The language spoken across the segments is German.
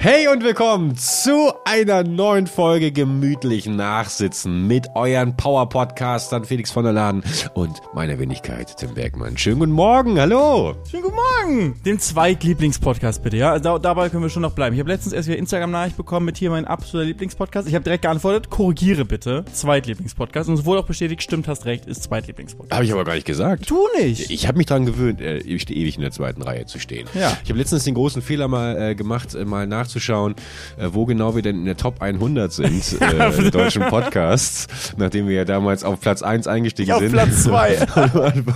Hey und willkommen zu einer neuen Folge gemütlich nachsitzen mit euren Power-Podcastern Felix von der Laden und meiner Wenigkeit Tim Bergmann. Schönen guten Morgen, hallo. Schönen guten Morgen. Den Zweitlieblingspodcast bitte, ja. Da, dabei können wir schon noch bleiben. Ich habe letztens erst wieder Instagram-Nachricht bekommen mit hier mein absoluter Lieblingspodcast. Ich habe direkt geantwortet, korrigiere bitte. Zweitlieblingspodcast. Und es wurde auch bestätigt, stimmt, hast recht, ist Zweitlieblingspodcast. Habe ich aber gar nicht gesagt. Du nicht. Ich habe mich dran gewöhnt, äh, ewig in der zweiten Reihe zu stehen. Ja. Ich habe letztens den großen Fehler mal äh, gemacht, äh, mal nachzuschauen, äh, wo genau wir denn in der Top 100 sind äh, in deutschen Podcasts, nachdem wir ja damals auf Platz 1 eingestiegen Auf sind. Platz zwei.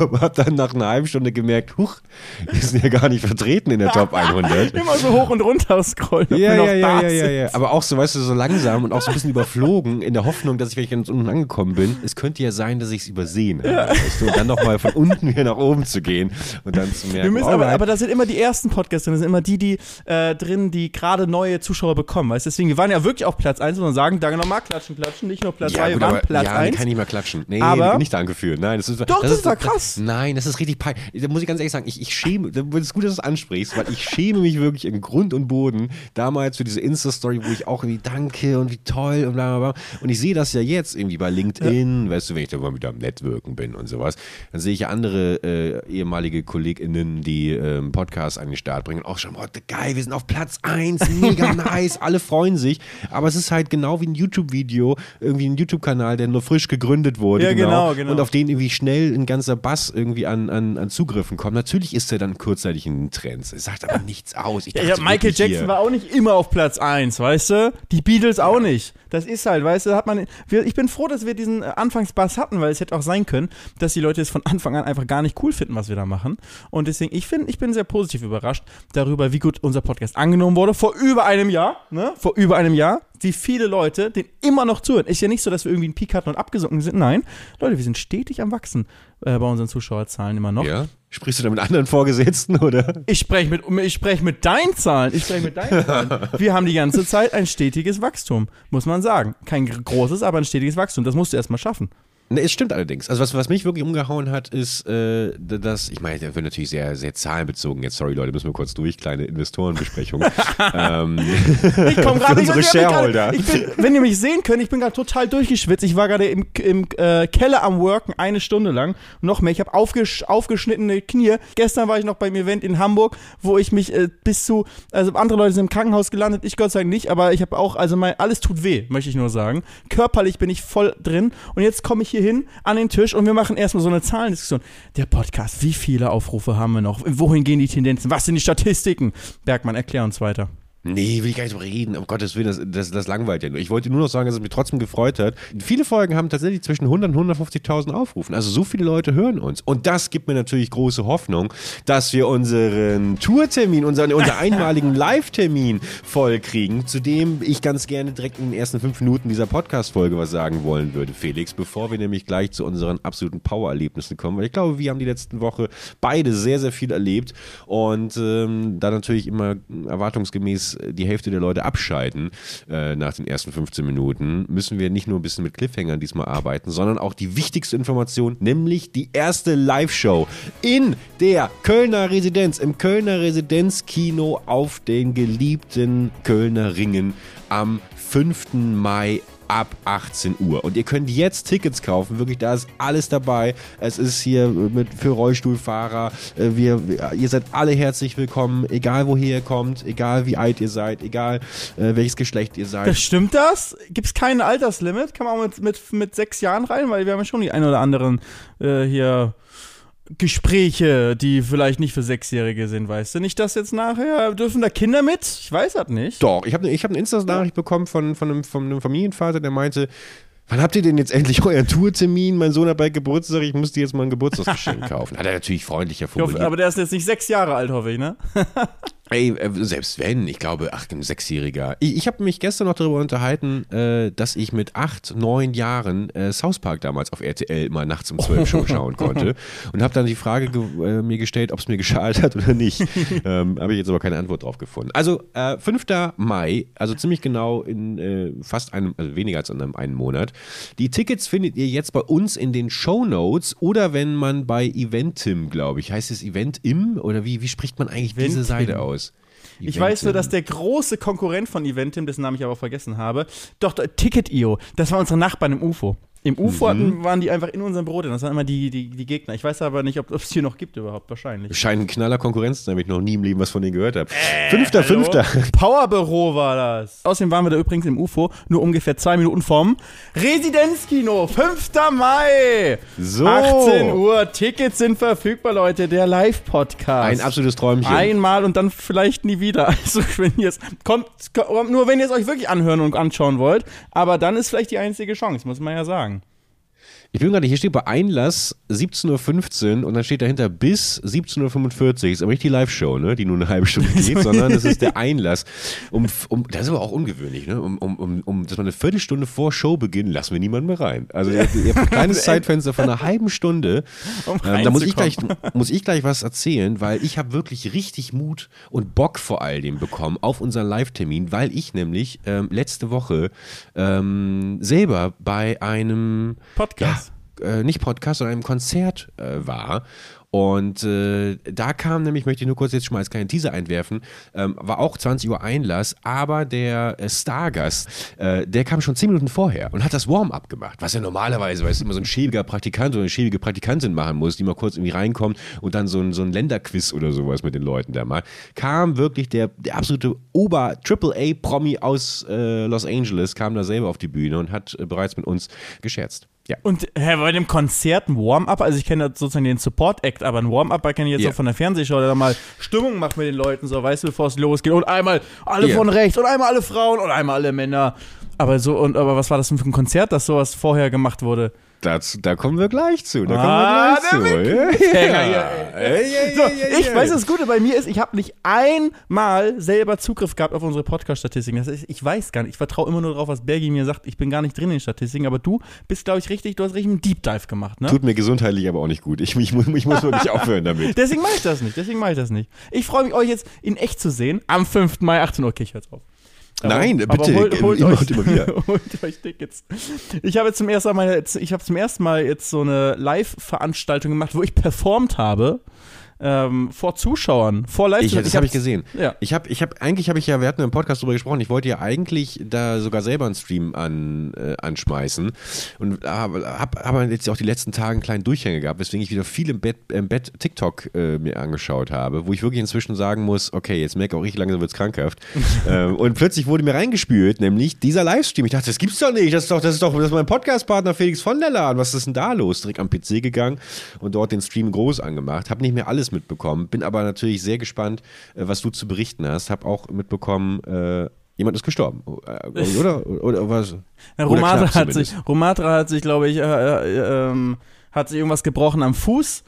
und hab dann nach einer halben Stunde gemerkt, huch, wir sind ja gar nicht vertreten in der Top 100. Immer so hoch und runter scrollen, Ja, ja, ja, da ja, ja, ja. Aber auch so, weißt du, so langsam und auch so ein bisschen überflogen, in der Hoffnung, dass ich, wenn ich ganz unten angekommen bin, es könnte ja sein, dass ich es übersehen habe. Weißt du? Und dann nochmal von unten wieder nach oben zu gehen und dann zu merken, Wir müssen aber, aber da sind immer die ersten Podcasts drin, das sind immer die, die äh, drin, die gerade neue Zuschauer bekommen. Weißt du, deswegen, wir waren ja wirklich auf Platz 1 und sagen, danke nochmal, klatschen, klatschen, nicht nur Platz 2, wir gut, waren aber, Platz ja, 1. kann ich mal klatschen. Nee, Aber- nicht danke für. Nein, das ist Doch, das war krass. Nein, das ist richtig peinlich. Da muss ich ganz ehrlich sagen, ich, ich schäme, das ist gut, dass du es ansprichst, weil ich schäme mich wirklich im Grund und Boden damals für diese Insta-Story, wo ich auch irgendwie danke und wie toll und bla bla bla. Und ich sehe das ja jetzt irgendwie bei LinkedIn, weißt du, wenn ich da mal wieder am Networken bin und sowas, dann sehe ich ja andere äh, ehemalige KollegInnen, die ähm, Podcasts an den Start bringen auch schon, oh, geil, wir sind auf Platz 1, mega nice, alle freuen sich. Aber es ist halt genau wie ein YouTube-Video, irgendwie ein YouTube-Kanal, der nur frisch gegründet wurde. Ja, genau, genau. Und auf den irgendwie schnell ein ganzer Bass irgendwie an, an, an Zugriffen kommt. Natürlich ist er dann kurzzeitig in den Trends. Es sagt aber nichts aus. Ich dachte ja, Michael Jackson hier- war auch nicht immer auf Platz 1, weißt du? Die Beatles auch nicht. Das ist halt, weißt du, hat man. Ich bin froh, dass wir diesen äh, Anfangsbass hatten, weil es hätte auch sein können, dass die Leute es von Anfang an einfach gar nicht cool finden, was wir da machen. Und deswegen, ich finde, ich bin sehr positiv überrascht darüber, wie gut unser Podcast angenommen wurde. Vor über einem Jahr, ne? Vor über einem Jahr. Wie viele Leute den immer noch zuhören. Ist ja nicht so, dass wir irgendwie einen Peak hatten und abgesunken sind. Nein, Leute, wir sind stetig am Wachsen äh, bei unseren Zuschauerzahlen immer noch. Ja? Sprichst du da mit anderen Vorgesetzten, oder? Ich spreche mit, ich sprech mit deinen Zahlen. Ich spreche mit deinen Zahlen. Wir haben die ganze Zeit ein stetiges Wachstum, muss man sagen. Kein gr- großes, aber ein stetiges Wachstum. Das musst du erstmal schaffen. Ne, es stimmt allerdings. Also was, was mich wirklich umgehauen hat, ist, äh, dass, ich meine, der wird natürlich sehr, sehr zahlenbezogen. Jetzt, sorry Leute, müssen wir kurz durch, kleine Investorenbesprechung. ähm, Ich komme gerade unsere Shareholder. Ich bin, wenn ihr mich sehen könnt, ich bin gerade total durchgeschwitzt. Ich war gerade im, im äh, Keller am Worken eine Stunde lang. Noch mehr. Ich habe aufgesch aufgeschnittene Knie. Gestern war ich noch beim Event in Hamburg, wo ich mich äh, bis zu, also andere Leute sind im Krankenhaus gelandet, ich Gott sei Dank nicht, aber ich habe auch, also mein, alles tut weh, möchte ich nur sagen. Körperlich bin ich voll drin und jetzt komme ich hier hin an den Tisch und wir machen erstmal so eine Zahlendiskussion. Der Podcast, wie viele Aufrufe haben wir noch? Wohin gehen die Tendenzen? Was sind die Statistiken? Bergmann, erklär uns weiter. Nee, will ich gar nicht drüber reden. Um Gottes Willen, das, das, das langweilt ja nur. Ich wollte nur noch sagen, dass es mich trotzdem gefreut hat. Viele Folgen haben tatsächlich zwischen 100 und 150.000 Aufrufen. Also so viele Leute hören uns. Und das gibt mir natürlich große Hoffnung, dass wir unseren Tourtermin, unseren, unseren einmaligen Live-Termin voll kriegen, zu dem ich ganz gerne direkt in den ersten fünf Minuten dieser Podcast-Folge was sagen wollen würde, Felix, bevor wir nämlich gleich zu unseren absoluten Power-Erlebnissen kommen. Weil ich glaube, wir haben die letzten Woche beide sehr, sehr viel erlebt und ähm, da natürlich immer erwartungsgemäß die Hälfte der Leute abschalten äh, nach den ersten 15 Minuten, müssen wir nicht nur ein bisschen mit Cliffhangern diesmal arbeiten, sondern auch die wichtigste Information, nämlich die erste Live-Show in der Kölner Residenz, im Kölner Residenzkino auf den geliebten Kölner Ringen am 5. Mai ab 18 Uhr. Und ihr könnt jetzt Tickets kaufen. Wirklich, da ist alles dabei. Es ist hier mit für Rollstuhlfahrer. Äh, Wir, ihr seid alle herzlich willkommen, egal woher ihr kommt, egal wie alt ihr seid, egal äh, welches Geschlecht ihr seid. Das stimmt das? Gibt es kein Alterslimit? Kann man auch mit, mit, mit sechs Jahren rein? Weil wir haben ja schon die ein oder anderen äh, hier Gespräche, die vielleicht nicht für Sechsjährige sind, weißt du? Nicht, dass jetzt nachher, dürfen da Kinder mit? Ich weiß das nicht. Doch, ich habe ich hab eine Insta-Nachricht bekommen von, von, einem, von einem Familienvater, der meinte, Wann habt ihr denn jetzt endlich euren Tourtermin? Mein Sohn hat bald Geburtstag, ich muss dir jetzt mal ein Geburtstagsgeschenk kaufen. Hat er natürlich freundlicher Ich hoffe, formuliert. aber der ist jetzt nicht sechs Jahre alt, hoffe ich, ne? Ey, äh, selbst wenn, ich glaube, ach, ein Sechsjähriger. Ich, ich habe mich gestern noch darüber unterhalten, äh, dass ich mit acht, neun Jahren äh, South Park damals auf RTL immer nachts um zwölf Show schauen konnte. Und habe dann die Frage ge äh, mir gestellt, ob es mir geschadet hat oder nicht. ähm, habe ich jetzt aber keine Antwort drauf gefunden. Also, äh, 5. Mai, also ziemlich genau in äh, fast einem, also weniger als in einem einen Monat. Die Tickets findet ihr jetzt bei uns in den Show Notes oder wenn man bei Eventim, glaube ich, heißt es Eventim oder wie, wie spricht man eigentlich diese Eventim. Seite aus? Groß. Ich weiß nur, dass der große Konkurrent von Eventim, dessen Namen ich aber vergessen habe, doch, Ticket.io, das war unsere Nachbarn im UFO. Im UFO hatten, waren die einfach in unserem Büro drin. Das waren immer die, die, die Gegner. Ich weiß aber nicht, ob es hier noch gibt überhaupt, wahrscheinlich. Scheint ein knaller Konkurrenz, da habe ich noch nie im Leben was von denen gehört habe. Fünfter, fünfter. Powerbüro war das. Außerdem waren wir da übrigens im UFO, nur ungefähr zwei Minuten vom Residenzkino, 5. Mai. So. 18 Uhr, Tickets sind verfügbar, Leute, der Live-Podcast. Ein absolutes Träumchen. Einmal und dann vielleicht nie wieder. Also wenn ihr es kommt, kommt, nur wenn ihr es euch wirklich anhören und anschauen wollt. Aber dann ist vielleicht die einzige Chance, muss man ja sagen. Ich bin gerade, hier steht bei Einlass 17.15 Uhr und dann steht dahinter bis 17.45 Uhr. Ist aber nicht die Live-Show, ne, die nur eine halbe Stunde geht, sondern das ist der Einlass. Um, um, das ist aber auch ungewöhnlich, ne? Um, um, um, um dass man eine Viertelstunde vor Showbeginn lassen wir niemanden mehr rein. Also ihr, ihr habt ein kleines Zeitfenster von einer halben Stunde. Um Ähm, da muss ich, gleich, muss ich gleich was erzählen, weil ich habe wirklich richtig Mut und Bock vor all dem bekommen auf unseren Live-Termin, weil ich nämlich ähm, letzte Woche ähm, selber bei einem Podcast. Ja, äh, nicht Podcast, sondern einem Konzert äh, war. Und äh, da kam nämlich, möchte ich nur kurz jetzt schon mal als kleinen Teaser einwerfen, ähm, war auch 20 Uhr Einlass, aber der äh, Stargast, äh, der kam schon 10 Minuten vorher und hat das Warm-up gemacht, was ja normalerweise, weil es immer so ein schäbiger Praktikant oder eine schäbige Praktikantin machen muss, die mal kurz irgendwie reinkommt und dann so ein, so ein Länderquiz oder sowas mit den Leuten da mal, kam wirklich der, der absolute Ober-Triple-A-Promi aus äh, Los Angeles, kam da selber auf die Bühne und hat äh, bereits mit uns gescherzt. Ja. Und hä, bei dem Konzert ein Warm-up, also ich kenne sozusagen den Support-Act, aber ein Warm-up kenne ich jetzt Ja. auch von der Fernsehshow, der da mal Stimmung macht mit den Leuten, so, weißt du, bevor es losgeht. Und einmal alle Ja. von rechts und einmal alle Frauen und einmal alle Männer. Aber so, und aber was war das denn für ein Konzert, dass sowas vorher gemacht wurde? Das, da kommen wir gleich zu. Da Ah, kommen wir der gleich zu. Ja. Ja, ja, So, ich weiß, das Gute bei mir ist, ich habe nicht einmal selber Zugriff gehabt auf unsere Podcast-Statistiken. Das ist, ich weiß gar nicht. Ich vertraue immer nur darauf, was Bergi mir sagt. Ich bin gar nicht drin in den Statistiken. Aber du bist, glaube ich, richtig. Du hast richtig einen Deep Dive gemacht, ne? Tut mir gesundheitlich aber auch nicht gut. Ich, ich, muss- ich muss wirklich aufhören damit. Deswegen mache ich das nicht. Deswegen mache ich das nicht. Ich freue mich, euch jetzt in echt zu sehen. Am 5. Mai, 18 Uhr. Okay, ich hör's auf. Nein, bitte, holt, holt, immer euch, immer wieder. holt euch Tickets. Ich habe zum ersten Mal, meine, ich habe zum ersten Mal jetzt so eine Live-Veranstaltung gemacht, wo ich performt habe. Ähm, vor Zuschauern, vor live Ich, das habe ich gesehen. Ja. Ich habe, ich habe, eigentlich habe ich ja, wir hatten im Podcast drüber gesprochen, ich wollte ja eigentlich da sogar selber einen Stream an, äh, anschmeißen und habe hab, hab jetzt auch die letzten Tage einen kleinen Durchhänger gehabt, weswegen ich wieder viel im Bett, im Bett TikTok äh, mir angeschaut habe, wo ich wirklich inzwischen sagen muss, okay, jetzt merke auch ich, langsam wird's krankhaft. ähm, und plötzlich wurde mir reingespült, nämlich dieser Livestream. Ich dachte, das gibt's doch nicht, das ist doch, das ist doch, das ist mein Podcastpartner Felix von der Lahn. Was ist denn da los? Direkt am PC gegangen und dort den Stream groß angemacht. Habe nicht mehr alles mitbekommen, bin aber natürlich sehr gespannt, äh, was du zu berichten hast. Habe auch mitbekommen, äh, jemand ist gestorben, äh, oder? Oder, oder was? Romatra hat sich. Romatra hat sich, glaube ich, äh, äh, ähm, hat sich irgendwas gebrochen am Fuß.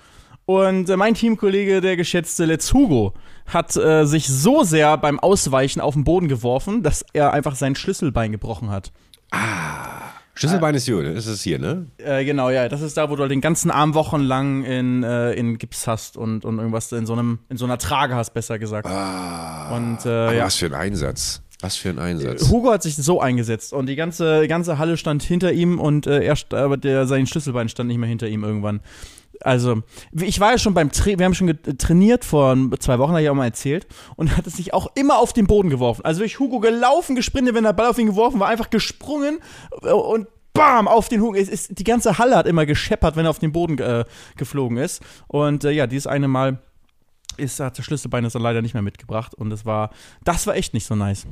Und äh, mein Teamkollege, der geschätzte Let's Hugo, hat äh, sich so sehr beim Ausweichen auf den Boden geworfen, dass er einfach sein Schlüsselbein gebrochen hat. Schlüsselbein ist hier, ist es hier, ne? Äh, genau, ja, das ist da, wo du halt den ganzen Arm wochenlang in, äh, in Gips hast und, und irgendwas in so einem, in so einer Trage hast, besser gesagt. und äh, ja. was für ein Einsatz. Was für ein Einsatz. Hugo hat sich so eingesetzt und die ganze, ganze Halle stand hinter ihm und äh, er, aber der, sein Schlüsselbein stand nicht mehr hinter ihm irgendwann. Also, ich war ja schon beim Tra wir haben schon trainiert vor zwei Wochen, habe ich auch mal erzählt, und hat es sich auch immer auf den Boden geworfen. Also wirklich Hugo gelaufen, gesprintet, wenn der Ball auf ihn geworfen war, einfach gesprungen äh, und bam, auf den Hugo. Es ist, die ganze Halle hat immer gescheppert, wenn er auf den Boden äh, geflogen ist. Und äh, ja, dieses eine Mal ist, hat das Schlüsselbein das leider nicht mehr mitgebracht und das war, das war echt nicht so nice.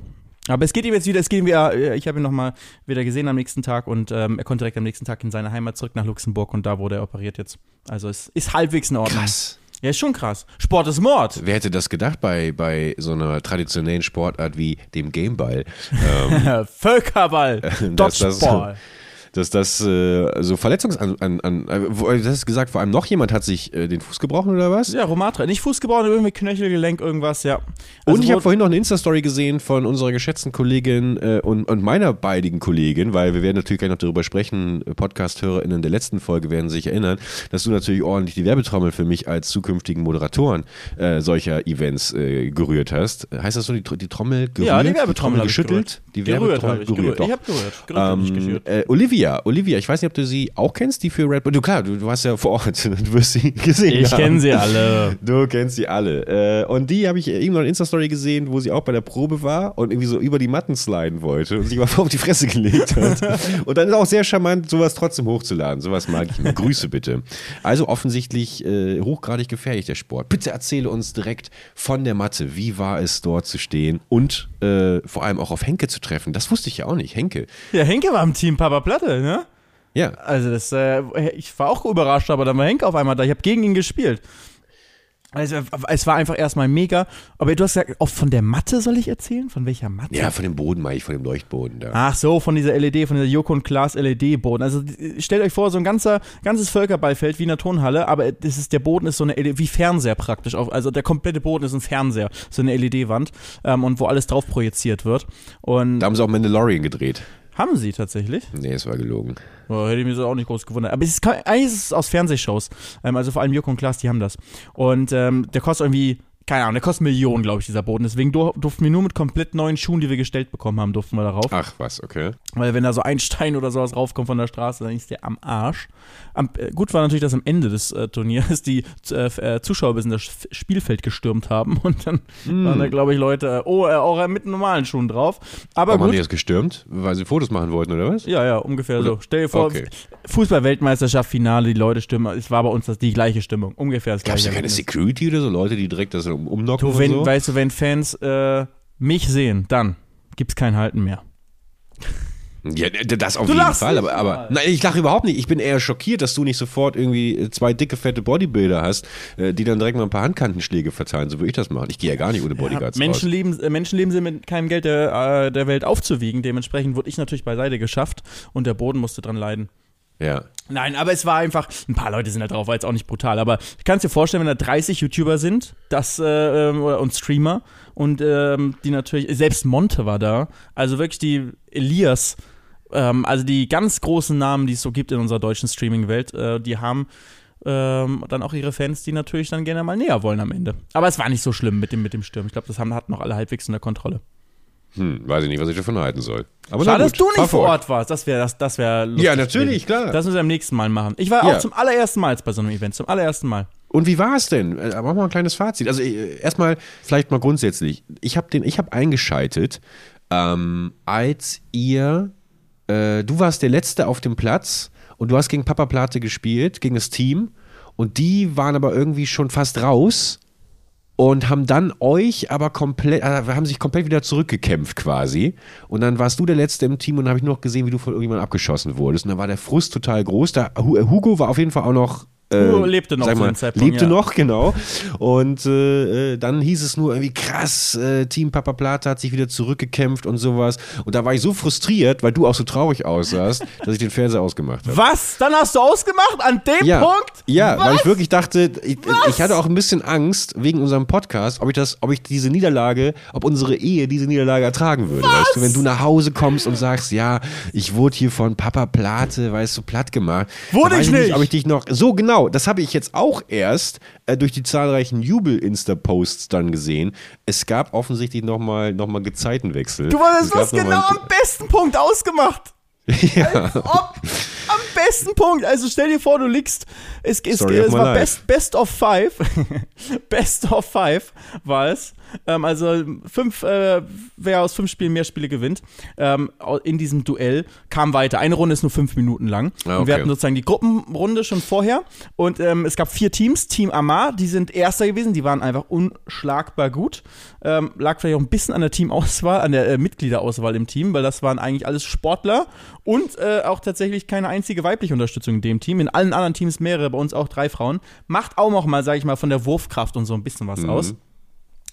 Aber es geht ihm jetzt wieder, es geht ihm wieder, äh, ich habe ihn nochmal wieder gesehen am nächsten Tag und ähm, er konnte direkt am nächsten Tag in seine Heimat zurück nach Luxemburg und da wurde er operiert jetzt. Also es ist halbwegs in Ordnung. Krass. Ja, ist schon krass. Sport ist Mord. Wer hätte das gedacht bei, bei so einer traditionellen Sportart wie dem Gameball? Ähm, Völkerball, Dodgeball. Dass das äh, so Verletzungs... An, an, an, äh, wo- das hast gesagt, vor allem noch jemand hat sich äh, den Fuß gebrochen oder was? Ja, Romatra. Nicht Fuß gebrochen, irgendwie Knöchel, Gelenk, irgendwas, ja. Also und ich habe vorhin noch eine Insta-Story gesehen von unserer geschätzten Kollegin äh, und, und meiner beiden Kollegin, weil wir werden natürlich gleich noch darüber sprechen, äh, Podcast-HörerInnen der letzten Folge werden sich erinnern, dass du natürlich ordentlich die Werbetrommel für mich als zukünftigen Moderatoren äh, solcher Events äh, gerührt hast. Heißt das so, die, die Trommel gerührt? Ja, die Werbetrommel hab ich geschüttelt? Die gerührt Werbetrommel habe ich. Gerührt. Ich habe gerührt. gerührt Ähm, äh, Olivia Olivia. Olivia, ich weiß nicht, ob du sie auch kennst, die für Red Bull. Du klar, du, du warst ja vor Ort, du wirst sie gesehen Ich kenne sie alle. Du kennst sie alle. Äh, und die habe ich irgendwann in Insta-Story gesehen, wo sie auch bei der Probe war und irgendwie so über die Matten sliden wollte und sich mal vor auf die Fresse gelegt hat. und dann ist auch sehr charmant, sowas trotzdem hochzuladen. Sowas mag ich immer. Grüße bitte. Also offensichtlich äh, hochgradig gefährlich der Sport. Bitte erzähle uns direkt von der Matte. Wie war es dort zu stehen und äh, vor allem auch auf Henke zu treffen? Das wusste ich ja auch nicht. Henke. Ja, Henke war im Team Papa Platte, ne? Ja. Also das, äh, ich war auch überrascht, aber dann war Henke auf einmal da. Ich habe gegen ihn gespielt. Also es war einfach erstmal mega. Aber du hast gesagt, auch von der Matte soll ich erzählen? Von welcher Matte? Ja, von dem Boden meine ich, von dem Leuchtboden da. Ach so, von dieser LED, von dieser Joko und Klaas LED-Boden. Also stellt euch vor, so ein ganzer, ganzes Völkerballfeld wie in einer Turnhalle, aber das ist, der Boden ist so eine LED, wie Fernseher praktisch. Also der komplette Boden ist ein Fernseher, so eine LED-Wand ähm, und wo alles drauf projiziert wird. Und Da haben sie auch Mandalorian gedreht. Haben sie tatsächlich. Nee, es war gelogen. Oh, hätte ich mir so auch nicht groß gewundert. Aber es ist, eigentlich ist es aus Fernsehshows. Ähm, also vor allem Joko und Klaas, die haben das. Und ähm, der kostet irgendwie, keine Ahnung, der kostet Millionen, glaube ich, dieser Boden. Deswegen dur durften wir nur mit komplett neuen Schuhen, die wir gestellt bekommen haben, durften wir darauf. Ach, was, okay. Weil wenn da so ein Stein oder sowas raufkommt von der Straße, dann ist der am Arsch. Am, äh, gut war natürlich, dass am Ende des äh, Turniers die äh, äh, Zuschauer bis in das Spielfeld gestürmt haben und dann waren da, glaube ich, Leute, äh, oh, äh, auch äh, mit normalen Schuhen drauf. Aber Warum haben die gut. das gestürmt? Weil sie Fotos machen wollten, oder was? Ja, ja, ungefähr so. Stell dir vor, Okay. Fußball-Weltmeisterschaft, Finale, die Leute stimmen, es war bei uns das, die gleiche Stimmung. Ungefähr das Gab es gleiche. da keine. Security oder so? Leute, die direkt das um- umnocken Du, wenn, und so? weißt du, wenn Fans äh, mich sehen, dann gibt's kein Halten mehr. Ja, das auf Du jeden Fall. Aber, aber nein, ich lache überhaupt nicht. Ich bin eher schockiert, dass du nicht sofort irgendwie äh, zwei dicke, fette Bodybuilder hast, äh, die dann direkt mal ein paar Handkantenschläge verteilen. So würde ich das machen. Ich gehe ja gar nicht ohne Bodyguards Ja. Menschenleben, äh, Menschenleben sind mit keinem Geld der, äh, der Welt aufzuwiegen. Dementsprechend wurde ich natürlich beiseite geschafft und der Boden musste dran leiden. Ja. Nein, aber es war einfach, ein paar Leute sind da drauf, war jetzt auch nicht brutal, aber ich kann es dir vorstellen, wenn da 30 YouTuber sind, das äh, ähm, und Streamer und ähm, die natürlich, selbst Monte war da, also wirklich die Elias, ähm, also die ganz großen Namen, die es so gibt in unserer deutschen Streaming-Welt, äh, die haben ähm, dann auch ihre Fans, die natürlich dann gerne mal näher wollen am Ende. Aber es war nicht so schlimm mit dem, mit dem Sturm. Ich glaube, das haben, hatten noch alle halbwegs in der Kontrolle. Hm, weiß ich nicht, was ich davon halten soll. Aber Schade, dass du fahr nicht vor. Ort warst. Das wäre das, das wär lustig Ja, natürlich, klar. Das müssen wir am nächsten Mal machen. Ich war Ja. auch zum allerersten Mal bei so einem Event. Zum allerersten Mal. Und wie war es denn? Äh, Machen wir mal ein kleines Fazit. Also äh, erstmal vielleicht mal grundsätzlich. Ich habe den, ich habe eingeschaltet, ähm, als ihr, äh, du warst der Letzte auf dem Platz und du hast gegen Papa Plate gespielt, gegen das Team und die waren aber irgendwie schon fast raus und haben dann euch aber komplett, äh, haben sich komplett wieder zurückgekämpft quasi. Und dann warst du der Letzte im Team und habe ich noch gesehen, wie du von irgendjemandem abgeschossen wurdest. Und dann war der Frust total groß. Da, Hu- Hugo war auf jeden Fall auch noch. Äh, lebte noch mal, Zeitpunkt, Lebte ja. noch, genau. Und äh, äh, dann hieß es nur irgendwie krass, äh, Team Papa Plata hat sich wieder zurückgekämpft und sowas. Und da war ich so frustriert, weil du auch so traurig aussahst, dass ich den Fernseher ausgemacht habe. Was? Dann hast du ausgemacht an dem Ja, Punkt? ja Was? weil ich wirklich dachte, ich, ich hatte auch ein bisschen Angst wegen unserem Podcast, ob ich das, ob ich diese Niederlage, ob unsere Ehe diese Niederlage ertragen würde. Weißt du, wenn du nach Hause kommst und sagst, ja, ich wurde hier von Papa Plate, weißt du, platt gemacht. Wurde ich nicht. Ob ich dich noch, so genau, das habe ich jetzt auch erst äh, durch die zahlreichen Jubel-Insta-Posts dann gesehen. Es gab offensichtlich nochmal noch mal Gezeitenwechsel. Du hast das genau am besten Punkt ausgemacht. ja. Ob, am besten Punkt. Also stell dir vor, du liegst. Es, es, of es war best, best of five. best of five war es. Ähm, also fünf, äh, wer aus fünf Spielen mehr Spiele gewinnt, ähm, in diesem Duell kam weiter. Eine Runde ist nur fünf Minuten lang. Ah, Und wir okay. hatten sozusagen die Gruppenrunde schon vorher. Und ähm, es gab vier Teams. Team Amar, die sind Erster gewesen. Die waren einfach unschlagbar gut. Ähm, lag vielleicht auch ein bisschen an der Teamauswahl, an der äh, Mitgliederauswahl im Team, weil das waren eigentlich alles Sportler und äh, auch tatsächlich keine einzige weibliche Unterstützung in dem Team. In allen anderen Teams mehrere, bei uns auch drei Frauen. Macht auch noch mal, sage ich mal, von der Wurfkraft und so ein bisschen was aus.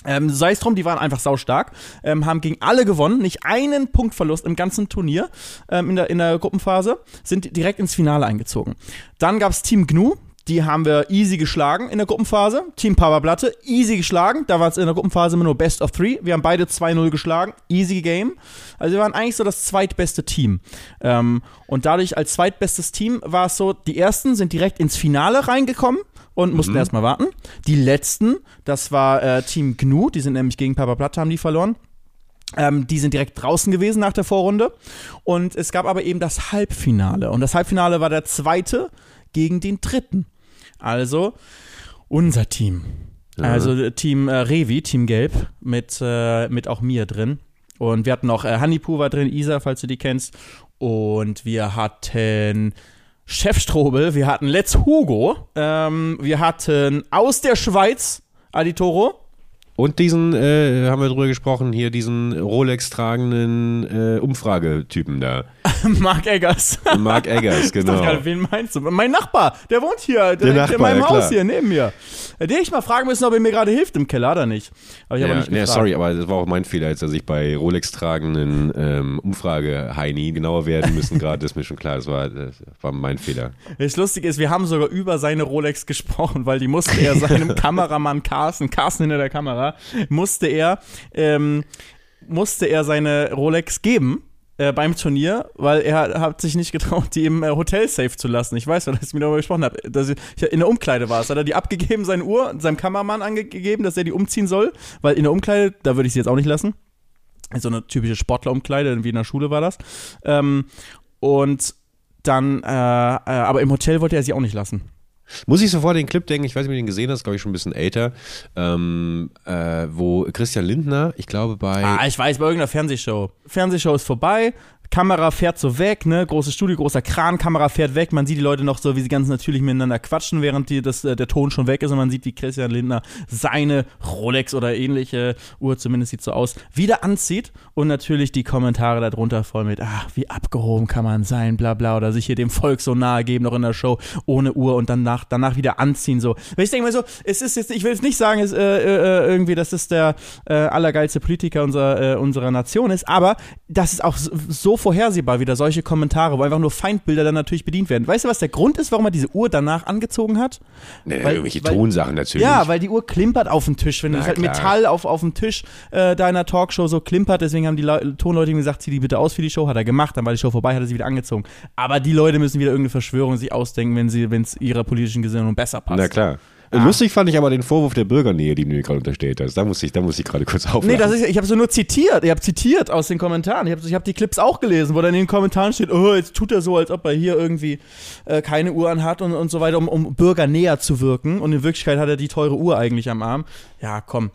Ähm, sei es drum, die waren einfach saustark, ähm, haben gegen alle gewonnen, nicht einen Punktverlust im ganzen Turnier ähm, in, der, in der Gruppenphase, sind direkt ins Finale eingezogen. Dann gab's Team Gnu, die haben wir easy geschlagen in der Gruppenphase. Team Power Platte, easy geschlagen. Da war es in der Gruppenphase immer nur Best of Three. Wir haben beide 2-0 geschlagen. Easy Game. Also wir waren eigentlich so das zweitbeste Team. Ähm, und dadurch als zweitbestes Team war es so, die ersten sind direkt ins Finale reingekommen und mussten erstmal warten. Die letzten, das war äh, Team Gnu, die sind nämlich gegen Papa Platte, haben die verloren. Ähm, die sind direkt draußen gewesen nach der Vorrunde. Und es gab aber eben das Halbfinale. Und das Halbfinale war der zweite gegen den dritten. Also unser Team. Ja. Also Team äh, Revi, Team Gelb, mit, äh, mit auch mir drin. Und wir hatten noch äh, Honeypoo war drin, Isa, falls du die kennst. Und wir hatten Chef Strobel, wir hatten Let's Hugo, ähm, wir hatten aus der Schweiz Aditoro. Und diesen, äh, haben wir drüber gesprochen, hier diesen Rolex tragenden äh, Umfragetypen da. Mark Eggers. Mark Eggers, Ich genau. gerade, wen meinst du? Mein Nachbar, der wohnt hier, direkt Nachbar, in meinem ja, Haus hier neben mir. Den hätte ich mal fragen müssen, ob er mir gerade hilft im Keller, hat er nicht. Aber ich Ja, nicht nee, gefragt. sorry, aber das war auch mein Fehler, als er sich bei Rolex tragenden ähm, Umfrage-Heini genauer werden müssen gerade, ist mir schon klar, das war, das war mein Fehler. Das Lustige ist, wir haben sogar über seine Rolex gesprochen, weil die musste er seinem Kameramann Carsten, Carsten hinter der Kamera, musste er, ähm, musste er seine Rolex geben. Äh, beim Turnier, weil er hat sich nicht getraut, die im äh, Hotel safe zu lassen. Ich weiß, weil ich mit darüber gesprochen habe. In der Umkleide war es. Hat er die abgegeben, seine Uhr, seinem Kameramann angegeben, dass er die umziehen soll. Weil in der Umkleide, da würde ich sie jetzt auch nicht lassen. So eine typische Sportlerumkleide, wie in der Schule war das. Ähm, und dann, äh, äh, aber im Hotel wollte er sie auch nicht lassen. Muss ich sofort den Clip denken, ich weiß nicht, ob du den gesehen hast, glaube ich schon ein bisschen älter, ähm, äh, wo Christian Lindner, ich glaube bei, Ah, ich weiß, bei irgendeiner Fernsehshow. Fernsehshow ist vorbei, Kamera fährt so weg, ne, großes Studio, großer Kran, Kamera fährt weg, man sieht die Leute noch so, wie sie ganz natürlich miteinander quatschen, während die, das, äh, der Ton schon weg ist. Und man sieht, wie Christian Lindner seine Rolex oder ähnliche Uhr, zumindest sieht so aus, wieder anzieht. Und natürlich die Kommentare darunter voll mit, ach, wie abgehoben kann man sein, bla bla, oder sich hier dem Volk so nahe geben, noch in der Show, ohne Uhr und dann nach, danach wieder anziehen, so. Weil ich denke mal so, es ist jetzt, ich will jetzt nicht sagen, es, äh, äh, irgendwie, dass es der äh, allergeilste Politiker unserer, äh, unserer Nation ist, aber das ist auch so vorhersehbar wieder, solche Kommentare, wo einfach nur Feindbilder dann natürlich bedient werden. Weißt du, was der Grund ist, warum er diese Uhr danach angezogen hat? ne, weil- irgendwelche weil- Tonsachen natürlich. Ja, weil die Uhr klimpert auf dem Tisch. Wenn Na, das halt klar. Metall auf, auf dem Tisch äh, deiner Talkshow so klimpert, deswegen haben die Leu Tonleute ihm gesagt, zieh die bitte aus für die Show. Hat er gemacht, dann war die Show vorbei, hat er sie wieder angezogen. Aber die Leute müssen wieder irgendeine Verschwörung sich ausdenken, wenn sie, wenn es ihrer politischen Gesinnung besser passt. Na klar. Ah. Lustig fand ich aber den Vorwurf der Bürgernähe, die du mir gerade unterstellt hast. Da muss ich, da muss ich gerade kurz auflachen. Nee, das ist, ich habe so nur zitiert. Ich habe zitiert aus den Kommentaren. Ich habe ich hab die Clips auch gelesen, wo dann in den Kommentaren steht, oh, jetzt tut er so, als ob er hier irgendwie äh, keine Uhr anhat und, und so weiter, um, um Bürger näher zu wirken. Und in Wirklichkeit hat er die teure Uhr eigentlich am Arm. Ja, komm.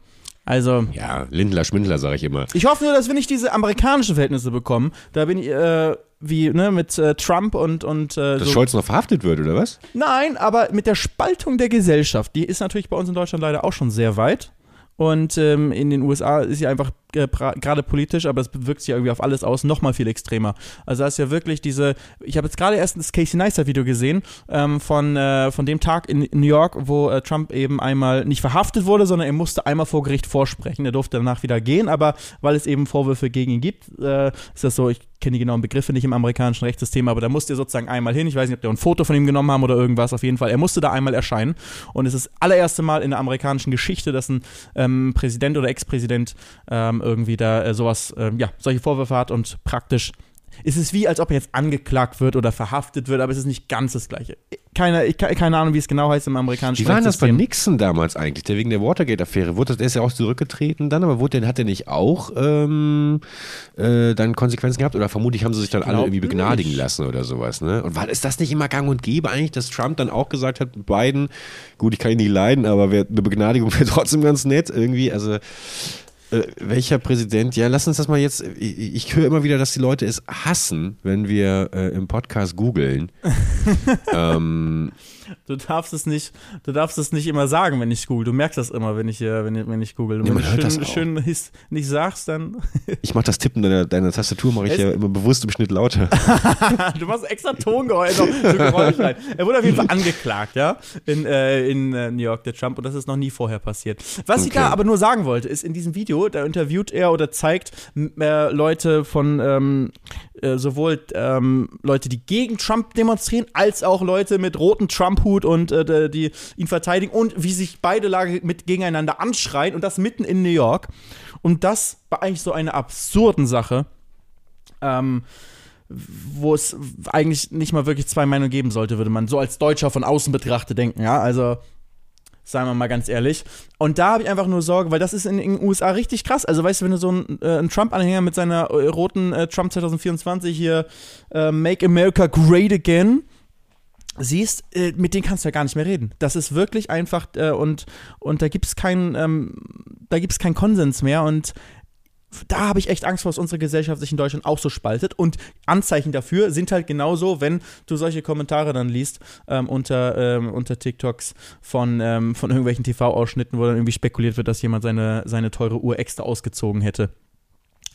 Also, ja, Lindler, Schwindler, sage ich immer. ich hoffe nur, dass wir nicht diese amerikanischen Verhältnisse bekommen. Da bin ich, äh, wie, ne, mit äh, Trump und, und äh, Dass so. Scholz noch verhaftet wird, oder was? Nein, aber mit der Spaltung der Gesellschaft, die ist natürlich bei uns in Deutschland leider auch schon sehr weit. Und ähm, in den USA ist sie einfach äh, gerade politisch, aber es wirkt sich irgendwie auf alles aus, noch mal viel extremer. Also da ist ja wirklich diese, ich habe jetzt gerade erst das Casey Neistat Video gesehen ähm, von, äh, von dem Tag in, in New York, wo äh, Trump eben einmal nicht verhaftet wurde, sondern er musste einmal vor Gericht vorsprechen. Er durfte danach wieder gehen, aber weil es eben Vorwürfe gegen ihn gibt, äh, ist das so, ich kenne die genauen Begriffe nicht im amerikanischen Rechtssystem, aber da musste er sozusagen einmal hin. Ich weiß nicht, ob der ein Foto von ihm genommen haben oder irgendwas. Auf jeden Fall, er musste da einmal erscheinen. Und es ist das allererste Mal in der amerikanischen Geschichte, dass ein ähm, Präsident oder Ex-Präsident ähm, irgendwie da äh, sowas, ähm, ja, solche Vorwürfe hat und praktisch ist es wie, als ob er jetzt angeklagt wird oder verhaftet wird, aber es ist nicht ganz das Gleiche. Keine, ich, keine Ahnung, wie es genau heißt im amerikanischen Wie war das bei. Nixon damals eigentlich? Der wegen der Watergate-Affäre. Wurde das, der ist ja auch zurückgetreten dann, aber wurde, der- hat er nicht auch ähm, äh, dann Konsequenzen gehabt? Oder vermutlich haben sie sich dann alle irgendwie begnadigen nicht. lassen oder sowas, ne? Und war, ist das nicht immer gang und gäbe eigentlich, dass Trump dann auch gesagt hat, Biden, gut, ich kann ihn nicht leiden, aber eine Begnadigung wäre trotzdem ganz nett irgendwie. Also äh, welcher Präsident? Ja, lass uns das mal jetzt. Ich, ich höre immer wieder, dass die Leute es hassen, wenn wir äh, im Podcast googeln. ähm, Du darfst es nicht, du darfst es nicht immer sagen, wenn ich google. Du merkst das immer, wenn ich, wenn ich, wenn ich google. Und Ja, wenn hört du das schön, auch. schön his, nicht sagst, dann. ich mache das Tippen deiner, deiner Tastatur, mache ich Es- ja immer bewusst im Schnitt lauter. du machst extra Tongeräusche, rein. Er wurde auf jeden Fall angeklagt, ja, in, äh, in äh, New York, der Trump, und das ist noch nie vorher passiert. Was ich Okay. da aber nur sagen wollte, ist in diesem Video, da interviewt er oder zeigt äh, Leute von ähm, äh, sowohl ähm, Leute, die gegen Trump demonstrieren, als auch Leute mit rotem Trump-Hut und äh, die ihn verteidigen und wie sich beide Lager mit gegeneinander anschreien und das mitten in New York. Und das war eigentlich so eine absurden Sache. Ähm, wo es eigentlich nicht mal wirklich zwei Meinungen geben sollte, würde man so als Deutscher von außen betrachtet denken, ja, also sagen wir mal ganz ehrlich. Und da habe ich einfach nur Sorge, weil das ist in den USA richtig krass. Also weißt du, wenn du so einen, äh, einen Trump-Anhänger mit seiner äh, roten äh, Trump 2024 hier äh, Make America Great Again siehst, äh, mit denen kannst du ja gar nicht mehr reden. Das ist wirklich einfach äh, und, und da gibt es keinen, ähm, da Konsens mehr und da habe ich echt Angst vor, dass unsere Gesellschaft sich in Deutschland auch so spaltet. Und Anzeichen dafür sind halt genauso, wenn du solche Kommentare dann liest ähm, unter, ähm, unter TikToks von, ähm, von irgendwelchen TV-Ausschnitten, wo dann irgendwie spekuliert wird, dass jemand seine, seine teure Uhr extra ausgezogen hätte.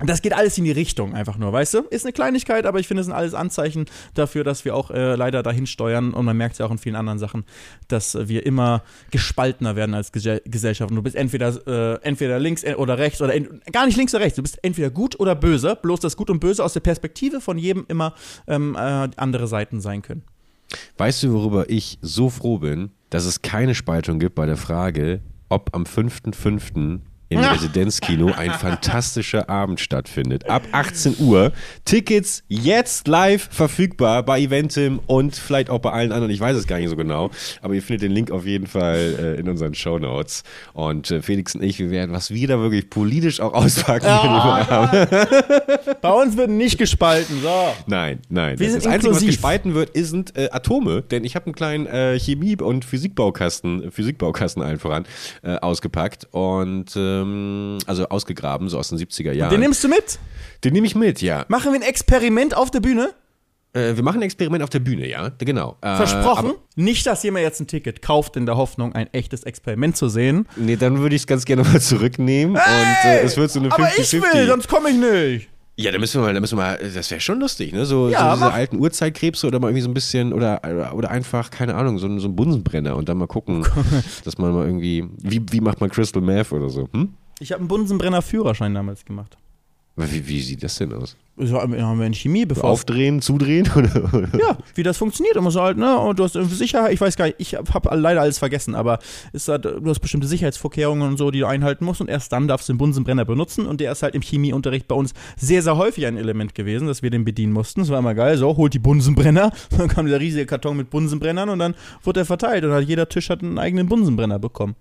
Das geht alles in die Richtung, einfach nur, weißt du? Ist eine Kleinigkeit, aber ich finde, es sind alles Anzeichen dafür, dass wir auch äh, leider dahin steuern. Und man merkt es ja auch in vielen anderen Sachen, dass wir immer gespaltener werden als Ge Gesellschaft. Und du bist entweder, äh, entweder links äh, oder rechts oder gar nicht links oder rechts. Du bist entweder gut oder böse. Bloß das Gut und Böse aus der Perspektive von jedem immer ähm, äh, andere Seiten sein können. Weißt du, worüber ich so froh bin, dass es keine Spaltung gibt bei der Frage, ob am 5.5 im Residenzkino ein fantastischer Abend stattfindet. Ab 18 Uhr. Tickets jetzt live verfügbar bei Eventim und vielleicht auch bei allen anderen. Ich weiß es gar nicht so genau, aber ihr findet den Link auf jeden Fall äh, in unseren Show Notes. Und äh, Felix und ich, wir werden was wieder wirklich politisch auch auspacken. Ja, bei uns wird nicht gespalten. So. Nein, nein. Wir das Einzige, was gespalten wird, sind äh, Atome. Denn ich habe einen kleinen äh, Chemie- und Physikbaukasten, Physikbaukasten allen voran, äh, ausgepackt und ähm, also ausgegraben, so aus den 70er Jahren. Den nimmst du mit? Den nehme ich mit, ja. Machen wir ein Experiment auf der Bühne? Äh, wir machen ein Experiment auf der Bühne, ja, genau. Äh, Versprochen. nicht, dass jemand jetzt ein Ticket kauft in der Hoffnung, ein echtes Experiment zu sehen. Nee, dann würde ich es ganz gerne mal zurücknehmen und äh, es wird so eine 50-50. aber ich will, sonst komme ich nicht. Ja, da müssen wir mal, da müssen wir mal, das wäre schon lustig, ne? So, Ja, so diese mach. alten Urzeitkrebse oder mal irgendwie so ein bisschen, oder, oder einfach, keine Ahnung, so, ein- so ein Bunsenbrenner und dann mal gucken, dass man mal irgendwie, wie, wie macht man Crystal Meth oder so, hm? Ich habe einen Bunsenbrenner-Führerschein damals gemacht. Aber Wie, wie sieht das denn aus? Das haben wir in Chemie bevor. Aufdrehen, zudrehen? Oder, oder? Ja, wie das funktioniert. Du musst halt, ne, und du hast irgendwie Sicherheit, ich weiß gar nicht, ich habe hab leider alles vergessen, aber es hat, du hast bestimmte Sicherheitsvorkehrungen und so, die du einhalten musst und erst dann darfst du den Bunsenbrenner benutzen und der ist halt im Chemieunterricht bei uns sehr, sehr häufig ein Element gewesen, dass wir den bedienen mussten. Das war immer geil, so, holt die Bunsenbrenner, dann kam dieser riesige Karton mit Bunsenbrennern und dann wurde er verteilt und hat jeder Tisch hat einen eigenen Bunsenbrenner bekommen.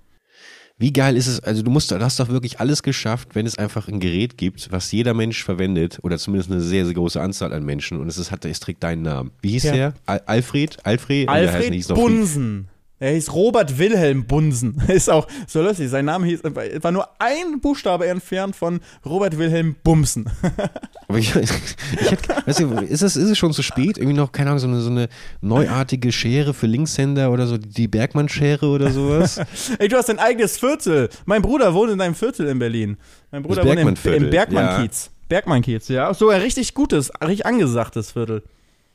Wie geil ist es, also du musst, du hast doch wirklich alles geschafft, wenn es einfach ein Gerät gibt, was jeder Mensch verwendet oder zumindest eine sehr, sehr große Anzahl an Menschen und es ist, hat, es trägt deinen Namen. Wie hieß Ja. der? Al Alfred? Alfred? Alfred noch Bunsen. Er hieß Robert Wilhelm Bunsen. Ist auch so lustig. Sein Name hieß, war nur ein Buchstabe entfernt von Robert Wilhelm Bumsen. Aber ich, ich hätte, weißt du, ist es, ist es schon zu spät? Irgendwie noch, keine Ahnung, so eine, so eine neuartige Schere für Linkshänder oder so, die Bergmann-Schere oder sowas? Ey, du hast dein eigenes Viertel. Mein Bruder wohnt in deinem Viertel in Berlin. Mein Bruder wohnt im, im Bergmann-Kiez. Bergmann-Kiez, ja. Sogar ein richtig gutes, richtig angesagtes Viertel.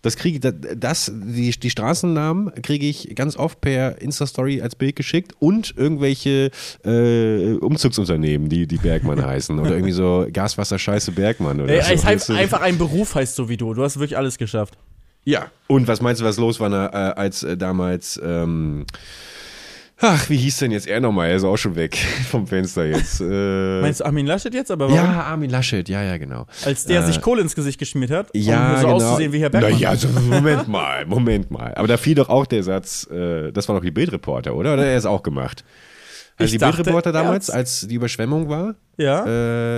Das kriege ich, das, die, die Straßennamen kriege ich ganz oft per Insta-Story als Bild geschickt und irgendwelche äh, Umzugsunternehmen, die, die Bergmann heißen. Oder irgendwie so Gaswasser Scheiße Bergmann oder Ey, so. heißt einfach ein Beruf heißt so wie du. Du hast wirklich alles geschafft. Ja. Und was meinst du, was los war, na, äh, als äh, damals, ähm, ach, wie hieß denn jetzt er nochmal? Er ist auch schon weg vom Fenster jetzt. Äh, Meinst du Armin Laschet jetzt? Aber warum? ja, Armin Laschet, ja, ja, genau. Als der Äh, sich Kohle ins Gesicht geschmiert hat, Ja, um so genau. auszusehen wie Herr Bergmann. Naja, also, Moment mal, Moment mal. Aber da fiel doch auch der Satz, äh, das war doch die Bildreporter, oder? Oder er ist auch gemacht? Also Ich die dachte, Bildreporter damals, er als die Überschwemmung war, ja.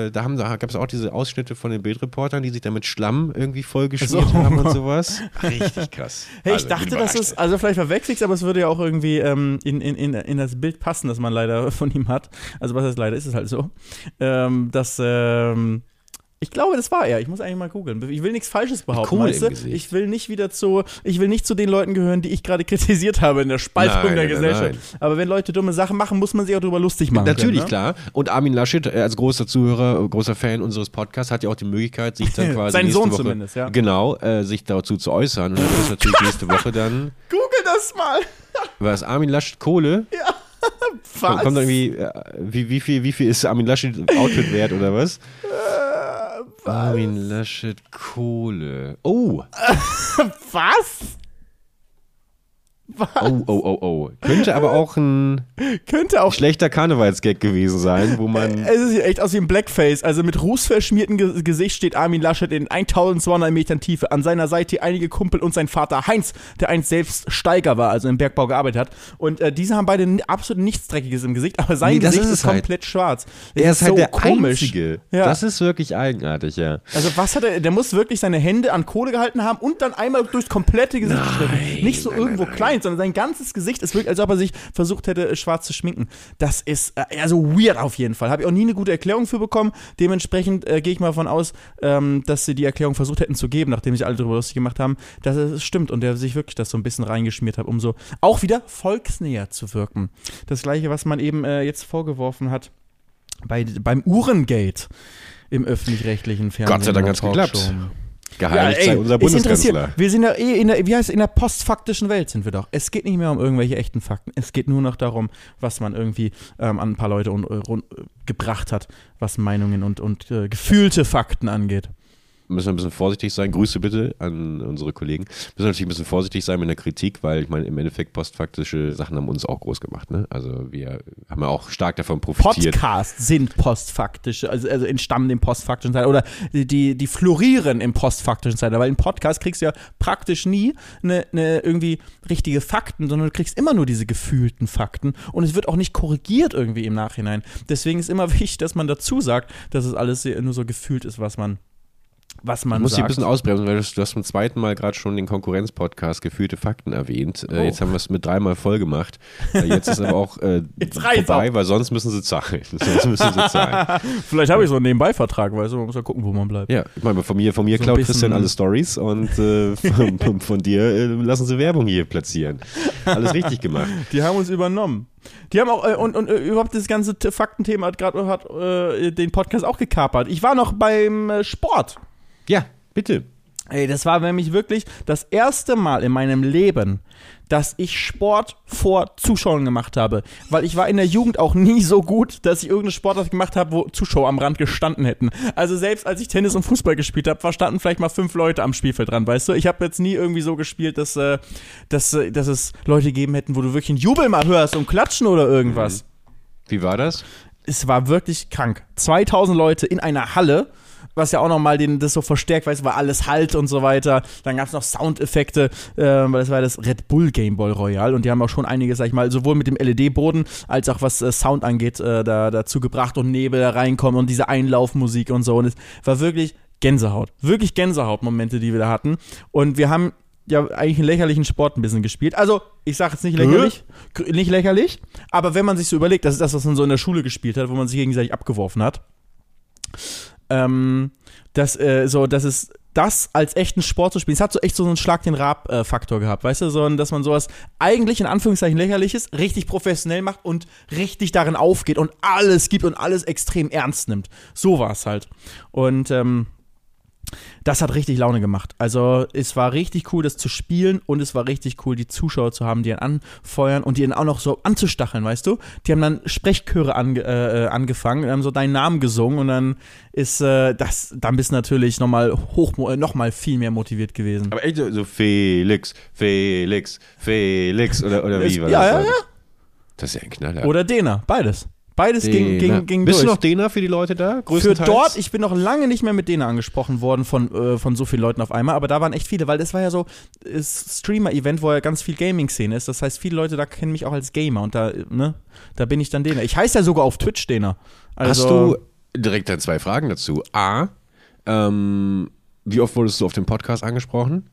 äh, da, haben- da gab es auch diese Ausschnitte von den Bildreportern, die sich da mit Schlamm irgendwie vollgeschmiert so. haben und sowas. Richtig krass. Hey, Also, ich dachte, bin das überrascht. ist, also vielleicht verwechsel ich aber es würde ja auch irgendwie ähm, in, in, in, in das Bild passen, das man leider von ihm hat. Also was heißt leider, ist es halt so. Ähm, dass, ähm, ich glaube, das war er. Ich muss eigentlich mal googeln. Ich will nichts Falsches behaupten, Kohle weißt du? Ich will nicht wieder zu, ich will nicht zu den Leuten gehören, die ich gerade kritisiert habe in der Spaltung Nein, der Gesellschaft. nein. Aber wenn Leute dumme Sachen machen, muss man sich auch darüber lustig machen. Natürlich, können, ne? klar. Und Armin Laschet, äh, als großer Zuhörer, äh, großer Fan unseres Podcasts, hat ja auch die Möglichkeit, sich dann quasi Sein Sohn Woche, zumindest, ja. Genau, äh, sich dazu zu äußern. Und dann es natürlich nächste Woche dann, Google das mal. was, Armin Laschet Kohle? Was? Kommt, irgendwie, äh, wie, wie, viel, wie viel ist Armin Laschet Outfit wert oder was? Armin Laschet Kohle. Oh, was? Oh, oh, oh, oh. Könnte aber auch ein Könnte auch schlechter Karnevalsgag gewesen sein, wo man. Es sieht echt aus wie ein Blackface. Also mit rußverschmiertem Ge Gesicht steht Armin Laschet in 1200 Metern Tiefe. An seiner Seite einige Kumpel und sein Vater Heinz, der einst selbst Steiger war, also im Bergbau gearbeitet hat. Und äh, diese haben beide absolut nichts Dreckiges im Gesicht, aber sein Nee, Gesicht ist ist, halt. komplett schwarz. Das Er ist halt so der komisch. Einzige. Ja. Das ist wirklich eigenartig, ja. Also was hat er, der muss wirklich seine Hände an Kohle gehalten haben und dann einmal durchs komplette Gesicht geschnitten. Nicht so irgendwo klein, sondern sein ganzes Gesicht ist wirklich, als ob er sich versucht hätte, äh, schwarz zu schminken. Das ist äh, also weird auf jeden Fall. Habe ich auch nie eine gute Erklärung für bekommen. Dementsprechend äh, gehe ich mal davon aus, ähm, dass sie die Erklärung versucht hätten zu geben, nachdem sich alle darüber lustig gemacht haben, dass es stimmt und der sich wirklich das so ein bisschen reingeschmiert hat, um so auch wieder volksnäher zu wirken. Das gleiche, was man eben äh, jetzt vorgeworfen hat bei, beim Uhrengate im öffentlich-rechtlichen Fernsehen. Gott sei Dank in hat's der Geheiligt sei unser. Bundeskanzler. Wir sind ja eh in der, wie heißt es, in der postfaktischen Welt sind wir doch. Es geht nicht mehr um irgendwelche echten Fakten. Es geht nur noch darum, was man irgendwie ähm, an ein paar Leute und, äh, rund, äh, gebracht hat, was Meinungen und, und äh, gefühlte Fakten angeht. Müssen wir ein bisschen vorsichtig sein. Grüße bitte an unsere Kollegen. Müssen wir natürlich ein bisschen vorsichtig sein mit der Kritik, weil ich meine, im Endeffekt postfaktische Sachen haben uns auch groß gemacht. Ne? Also wir haben ja auch stark davon profitiert. Podcasts sind postfaktische, also, also entstammen dem postfaktischen Zeitalter oder die, die, die florieren im postfaktischen Zeitalter, weil im Podcast kriegst du ja praktisch nie eine, eine irgendwie richtige Fakten, sondern du kriegst immer nur diese gefühlten Fakten und es wird auch nicht korrigiert irgendwie im Nachhinein. Deswegen ist immer wichtig, dass man dazu sagt, dass es alles nur so gefühlt ist, was man was man muss dich ein sagt. bisschen ausbremsen, weil du, hast zum zweiten Mal gerade schon den Konkurrenz-Podcast Gefühlte Fakten erwähnt. Äh, Oh. Jetzt haben wir es mit dreimal voll gemacht. Äh, jetzt ist aber auch äh, vorbei, weil sonst müssen sie zahlen. sonst müssen sie zahlen. Vielleicht habe ich so einen Nebenbeivertrag, weißt du, man muss ja gucken, wo man bleibt. Ja, ich meine, von mir, von mir So klaut Christian alle Stories und äh, von, von dir äh, lassen sie Werbung hier platzieren. Alles richtig gemacht. Die haben uns übernommen. Die haben auch, äh, und, und äh, überhaupt das ganze Faktenthema hat gerade hat, äh, den Podcast auch gekapert. Ich war noch beim äh, Sport. Ja, bitte. Ey, das war nämlich wirklich das erste Mal in meinem Leben, dass ich Sport vor Zuschauern gemacht habe. Weil ich war in der Jugend auch nie so gut, dass ich irgendeine Sportart gemacht habe, wo Zuschauer am Rand gestanden hätten. Also selbst als ich Tennis und Fußball gespielt habe, standen vielleicht mal fünf Leute am Spielfeld dran, weißt du? Ich habe jetzt nie irgendwie so gespielt, dass, äh, dass, äh, dass es Leute geben hätten, wo du wirklich einen Jubel mal hörst und klatschen oder irgendwas Wie war das? es war wirklich krank. 2000 Leute in einer Halle, was ja auch nochmal das so verstärkt, weil es war alles Halt und so weiter. Dann gab es noch Soundeffekte, äh, weil das war das Red Bull Game Boy Royal und die haben auch schon einiges, sag ich mal, sowohl mit dem LED-Boden als auch was äh, Sound angeht, äh, da, dazu gebracht und Nebel da reinkommen und diese Einlaufmusik und so. Und es war wirklich Gänsehaut. Wirklich Gänsehautmomente, die wir da hatten. Und wir haben ja eigentlich einen lächerlichen Sport ein bisschen gespielt. Also, ich sage jetzt nicht lächerlich, Gr- nicht lächerlich, aber wenn man sich so überlegt, das ist das, was man so in der Schule gespielt hat, wo man sich gegenseitig abgeworfen hat, ähm, dass, äh, so, dass es das als echten Sport zu spielen, es hat so echt so einen Schlag den Rab-Faktor gehabt, weißt du, so, dass man sowas eigentlich in Anführungszeichen lächerliches richtig professionell macht und richtig darin aufgeht und alles gibt und alles extrem ernst nimmt. So war es halt. Und ähm, das hat richtig Laune gemacht. Also es war richtig cool, das zu spielen und es war richtig cool, die Zuschauer zu haben, die einen anfeuern und die einen auch noch so anzustacheln, weißt du? Die haben dann Sprechchöre ange, äh, angefangen, haben so deinen Namen gesungen und dann ist äh, das, dann bist du natürlich nochmal hoch, äh, noch mal viel mehr motiviert gewesen. Aber echt so, Felix, Felix, Felix oder, oder wie war ja, das? ja, dann? ja. Das ist ja ein Knaller. Oder Dena, beides. Beides ging, Dena. ging, ging Bist durch. du noch Dena für die Leute da? Für dort, ich bin noch lange nicht mehr mit denen angesprochen worden von, äh, von so vielen Leuten auf einmal, aber da waren echt viele, weil das war ja so äh, Streamer-Event, wo ja ganz viel Gaming-Szene ist. Das heißt, viele Leute da kennen mich auch als Gamer und da, ne, da bin ich dann Dena. Ich heiße ja sogar auf Twitch Dena. Also, Hast du direkt dann zwei Fragen dazu? A, ähm, wie oft wurdest du auf dem Podcast angesprochen?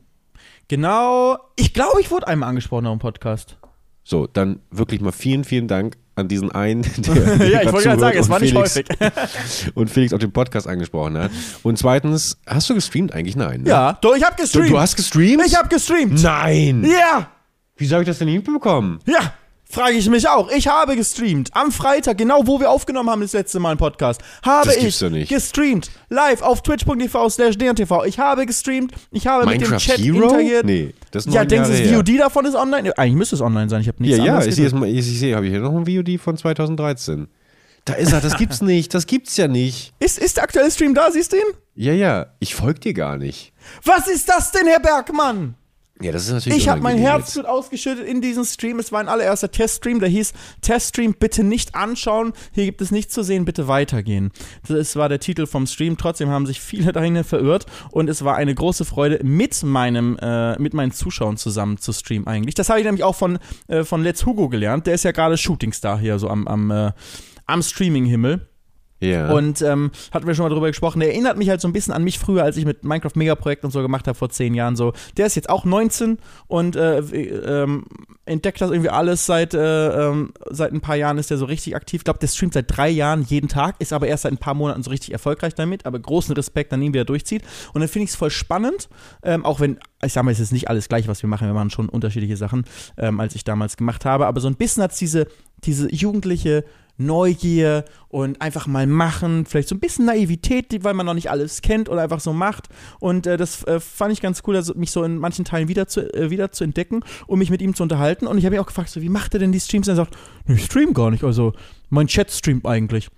Genau, ich glaube, ich wurde einmal angesprochen auf dem Podcast. So, dann wirklich mal vielen, vielen Dank an diesen einen, der ja, ich wollte gerade sagen, es war nicht Felix, häufig. Und Felix auf dem Podcast angesprochen hat. Und zweitens, hast du gestreamt eigentlich? Nein. Ne? ja, doch, ich habe Du, gestreamt. du hast gestreamt? ich habe gestreamt. Nein! Ja, Wie soll ich das denn hinbekommen? ja. Frage ich mich auch. Ich habe gestreamt. Am Freitag, genau wo wir aufgenommen haben, das letzte Mal einen Podcast, habe Das ich nicht. gestreamt. Live auf twitch.tv slash DNTV. Ich habe gestreamt. Ich habe mit dem Minecraft Chat Hero? interagiert. Nee, das ist Ja, denkst du, das her. VOD davon ist online? Eigentlich müsste es online sein. Ich habe nichts Ja, ja, ich jetzt ich sehe, habe ich hier noch ein VOD von 2013. Da ist er, das gibt's nicht, das gibt's ja nicht. Ist, ist der aktuelle Stream da? Siehst du ihn? Ja, ja, ich folge dir gar nicht. Was ist das denn, Herr Bergmann? Ja, das ist natürlich Ich habe mein Herzblut ausgeschüttet in diesem Stream. Es war ein allererster Teststream, der hieß Teststream, bitte nicht anschauen. Hier gibt es nichts zu sehen, bitte weitergehen. Das war der Titel vom Stream. Trotzdem haben sich viele dahin verirrt und es war eine große Freude, mit meinem, äh, mit meinen Zuschauern zusammen zu streamen eigentlich. Das habe ich nämlich auch von, äh, von Let's Hugo gelernt. Der ist ja gerade Shootingstar hier so am, am, äh, am Streaming-Himmel. Ja. Und ähm, hatten wir schon mal drüber gesprochen. Der erinnert mich halt so ein bisschen an mich früher, als ich mit Minecraft Megaprojekt und so gemacht habe vor zehn Jahren. So, der ist jetzt auch 19 und äh, ähm, entdeckt das irgendwie alles seit äh, ähm, seit ein paar Jahren ist der so richtig aktiv. Ich glaube, der streamt seit drei Jahren jeden Tag, ist aber erst seit ein paar Monaten so richtig erfolgreich damit. Aber großen Respekt an ihn, wie er durchzieht. Und dann finde ich es voll spannend, ähm, auch wenn ich sag mal, es ist nicht alles gleich, was wir machen. Wir machen schon unterschiedliche Sachen, ähm, als ich damals gemacht habe. Aber so ein bisschen hat es diese, diese jugendliche Neugier und einfach mal machen, vielleicht so ein bisschen Naivität, weil man noch nicht alles kennt oder einfach so macht. Und äh, das äh, fand ich ganz cool, also mich so in manchen Teilen wieder zu, äh, wieder zu entdecken und mich mit ihm zu unterhalten. Und ich habe ihn auch gefragt, so, wie macht er denn die Streams? Und er sagt, "Nee, ich stream gar nicht, also mein Chat streamt eigentlich.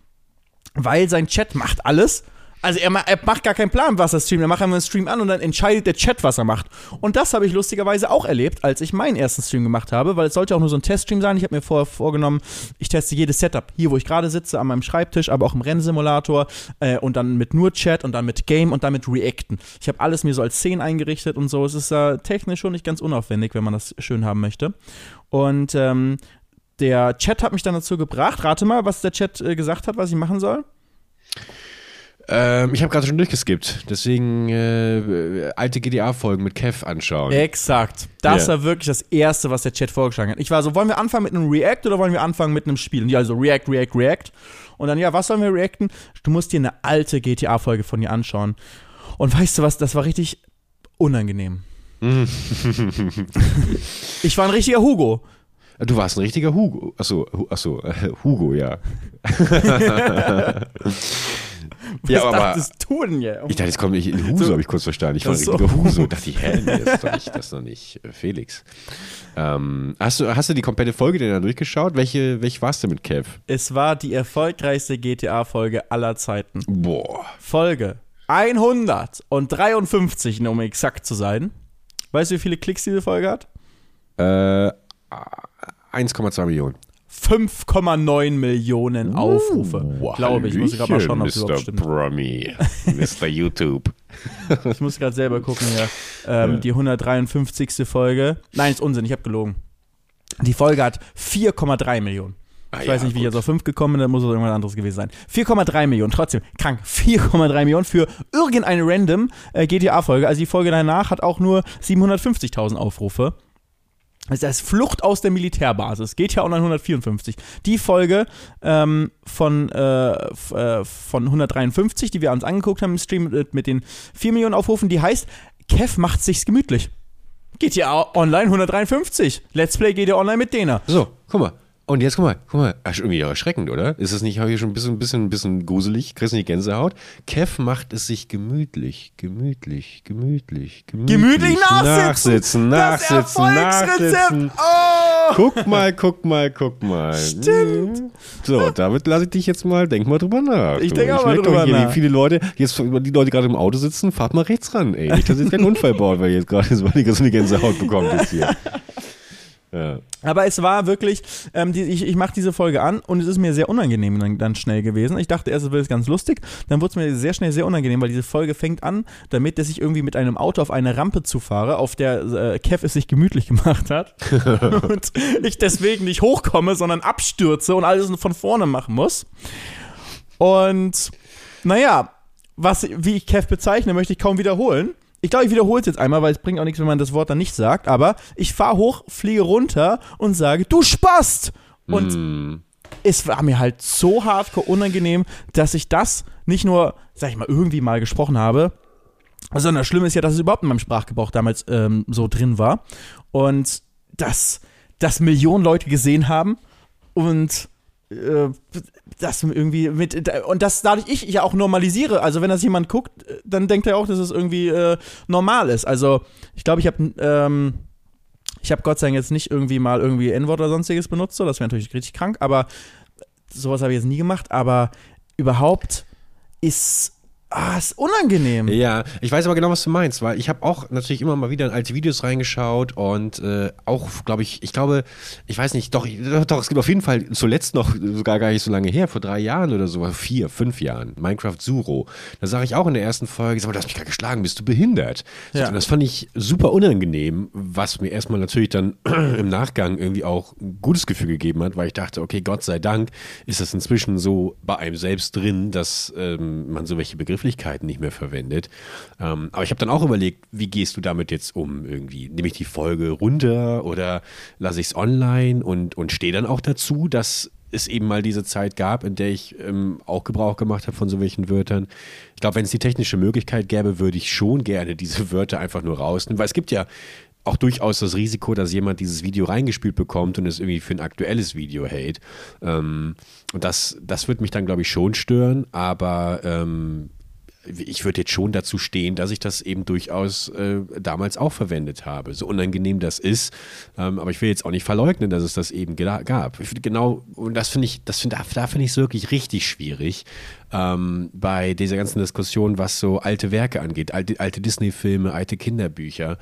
Weil sein Chat macht alles. Also er, er macht gar keinen Plan, was er streamt. Er macht einfach einen Stream an und dann entscheidet der Chat, was er macht. Und das habe ich lustigerweise auch erlebt, als ich meinen ersten Stream gemacht habe, weil es sollte auch nur so ein Teststream sein. Ich habe mir vorher vorgenommen, ich teste jedes Setup. Hier, wo ich gerade sitze, an meinem Schreibtisch, aber auch im Rennsimulator äh, und dann mit nur Chat und dann mit Game und dann mit Reacten. Ich habe alles mir so als Szenen eingerichtet und so. Es ist äh, technisch schon nicht ganz unaufwendig, wenn man das schön haben möchte. Und ähm, der Chat hat mich dann dazu gebracht. Rate mal, was der Chat äh, gesagt hat, was ich machen soll. Ähm, ich habe gerade schon durchgeskippt. Deswegen äh, alte GTA-Folgen mit Kev anschauen. Exakt. Das Ja. war wirklich das Erste, was der Chat vorgeschlagen hat. Ich war so, wollen wir anfangen mit einem React oder wollen wir anfangen mit einem Spiel? Und die also React, React, React. Und dann, ja, was sollen wir reacten? Du musst dir eine alte GTA-Folge von dir anschauen. Und weißt du was, das war richtig unangenehm. ich war ein richtiger Hugo. Du warst ein richtiger Hugo. Achso, achso äh, Hugo, ja. Was Ja, aber- dachtest du denn hier? Ich dachte, jetzt kommt nicht in Huso, So. habe ich kurz verstanden. Ich war so. richtiger Huso. Dachte ich, hä, nee, das ist doch nicht, das ist doch nicht äh, Felix. Ähm, hast, du, hast du die komplette Folge denn da durchgeschaut? Welche, welche warst du mit Kev? Es war die erfolgreichste GTA-Folge aller Zeiten. Boah. Folge 153, um exakt zu sein. Weißt du, wie viele Klicks diese Folge hat? Äh, 1,2 Millionen. 5,9 Millionen Aufrufe. Wow, Glaube ich. Ich muss gerade mal schauen, ob Mr. überhaupt stimmt. Promi. Mr. YouTube. Ich muss gerade selber gucken hier. Ähm, Ja. Die 153. Folge. Nein, ist Unsinn, ich habe gelogen. Die Folge hat 4,3 Millionen. Ah, Ich weiß ja, nicht, wie ich gut. jetzt auf 5 gekommen bin, dann muss es irgendwas anderes gewesen sein. 4,3 Millionen, trotzdem krank. 4,3 Millionen für irgendeine random äh, GTA-Folge. Also die Folge danach hat auch nur 750.000 Aufrufe. Das ist Flucht aus der Militärbasis. GTA Online 154. Die Folge ähm, von, äh, äh, von 153, die wir uns angeguckt haben im Stream mit, mit den 4 Millionen Aufrufen, die heißt Kev macht sich's gemütlich. GTA Online 153. Let's Play GTA Online mit denen. So, guck mal. Und jetzt guck mal, guck mal, Ach, irgendwie erschreckend, oder? Ist es nicht hier schon ein bisschen, bisschen, bisschen gruselig? Kriegst du nicht Gänsehaut? Kev macht es sich gemütlich, gemütlich, gemütlich, gemütlich. Gemütlich nachsitzen. Nachsitzen, Das nachsitzen, nachsitzen. Oh! Guck mal, guck mal, guck mal. Stimmt. So, damit lasse ich dich jetzt mal, denk mal drüber nach. Ich denke auch mal drüber hier, nach. Wie viele Leute, jetzt die Leute die gerade im Auto sitzen, fahrt mal rechts ran, ey. Nicht, dass jetzt keinen Unfall baut, weil ihr jetzt gerade so eine so eine Gänsehaut bekommt jetzt hier. Ja. Aber es war wirklich, ähm, die, ich, ich mache diese Folge an und es ist mir sehr unangenehm dann, dann schnell gewesen. Ich dachte erst, es wird ganz lustig, dann wurde es mir sehr schnell sehr unangenehm, weil diese Folge fängt an, damit dass ich irgendwie mit einem Auto auf eine Rampe zufahre, auf der äh, Kev es sich gemütlich gemacht hat und ich deswegen nicht hochkomme, sondern abstürze und alles von vorne machen muss. Und naja, was, wie ich Kev bezeichne, möchte ich kaum wiederholen. Ich glaube, ich wiederhole es jetzt einmal, weil es bringt auch nichts, wenn man das Wort dann nicht sagt. Aber ich fahre hoch, fliege runter und sage, du Spast! Und Hm. es war mir halt so hardcore unangenehm, dass ich das nicht nur, sag ich mal, irgendwie mal gesprochen habe, sondern das Schlimme ist ja, dass es überhaupt in meinem Sprachgebrauch damals ähm, so drin war. Und dass das Millionen Leute gesehen haben und das irgendwie mit und das dadurch ich ja auch normalisiere. Also wenn das jemand guckt, äh, dann denkt er auch, dass es irgendwie äh, normal ist. Also ich glaube, ich habe ähm, ich habe Gott sei Dank jetzt nicht irgendwie mal irgendwie N-Wort oder sonstiges benutzt, so, das wäre natürlich richtig krank, aber sowas habe ich jetzt nie gemacht, aber überhaupt ist Ah, ist unangenehm. Ja, ich weiß aber genau, was du meinst, weil ich habe auch natürlich immer mal wieder in alte Videos reingeschaut und äh, auch, glaube ich, ich glaube, ich weiß nicht, doch, doch, es gibt auf jeden Fall zuletzt noch sogar gar nicht so lange her, vor drei Jahren oder so, vier, fünf Jahren, Minecraft Zuro. Da sage ich auch in der ersten Folge, sag mal, du hast mich gerade geschlagen, bist du behindert? Ja. Und das fand ich super unangenehm, was mir erstmal natürlich dann im Nachgang irgendwie auch ein gutes Gefühl gegeben hat, weil ich dachte, okay, Gott sei Dank ist das inzwischen so bei einem selbst drin, dass ähm, man so welche Begriffe Begrifflichkeiten nicht mehr verwendet. Ähm, aber ich habe dann auch überlegt, wie gehst du damit jetzt um irgendwie? Nehme ich die Folge runter oder lasse ich es online und, und stehe dann auch dazu, dass es eben mal diese Zeit gab, in der ich ähm, auch Gebrauch gemacht habe von so welchen Wörtern. Ich glaube, wenn es die technische Möglichkeit gäbe, würde ich schon gerne diese Wörter einfach nur rausnehmen, weil es gibt ja auch durchaus das Risiko, dass jemand dieses Video reingespielt bekommt und es irgendwie für ein aktuelles Video hält. Ähm, und das, das wird mich dann, glaube ich, schon stören, aber ähm, ich würde jetzt schon dazu stehen, dass ich das eben durchaus äh, damals auch verwendet habe. So unangenehm das ist, ähm, aber ich will jetzt auch nicht verleugnen, dass es das eben gab. Ich genau, und das finde ich, das find, da finde ich es wirklich richtig schwierig ähm, bei dieser ganzen Diskussion, was so alte Werke angeht, alte, alte Disney-Filme, alte Kinderbücher.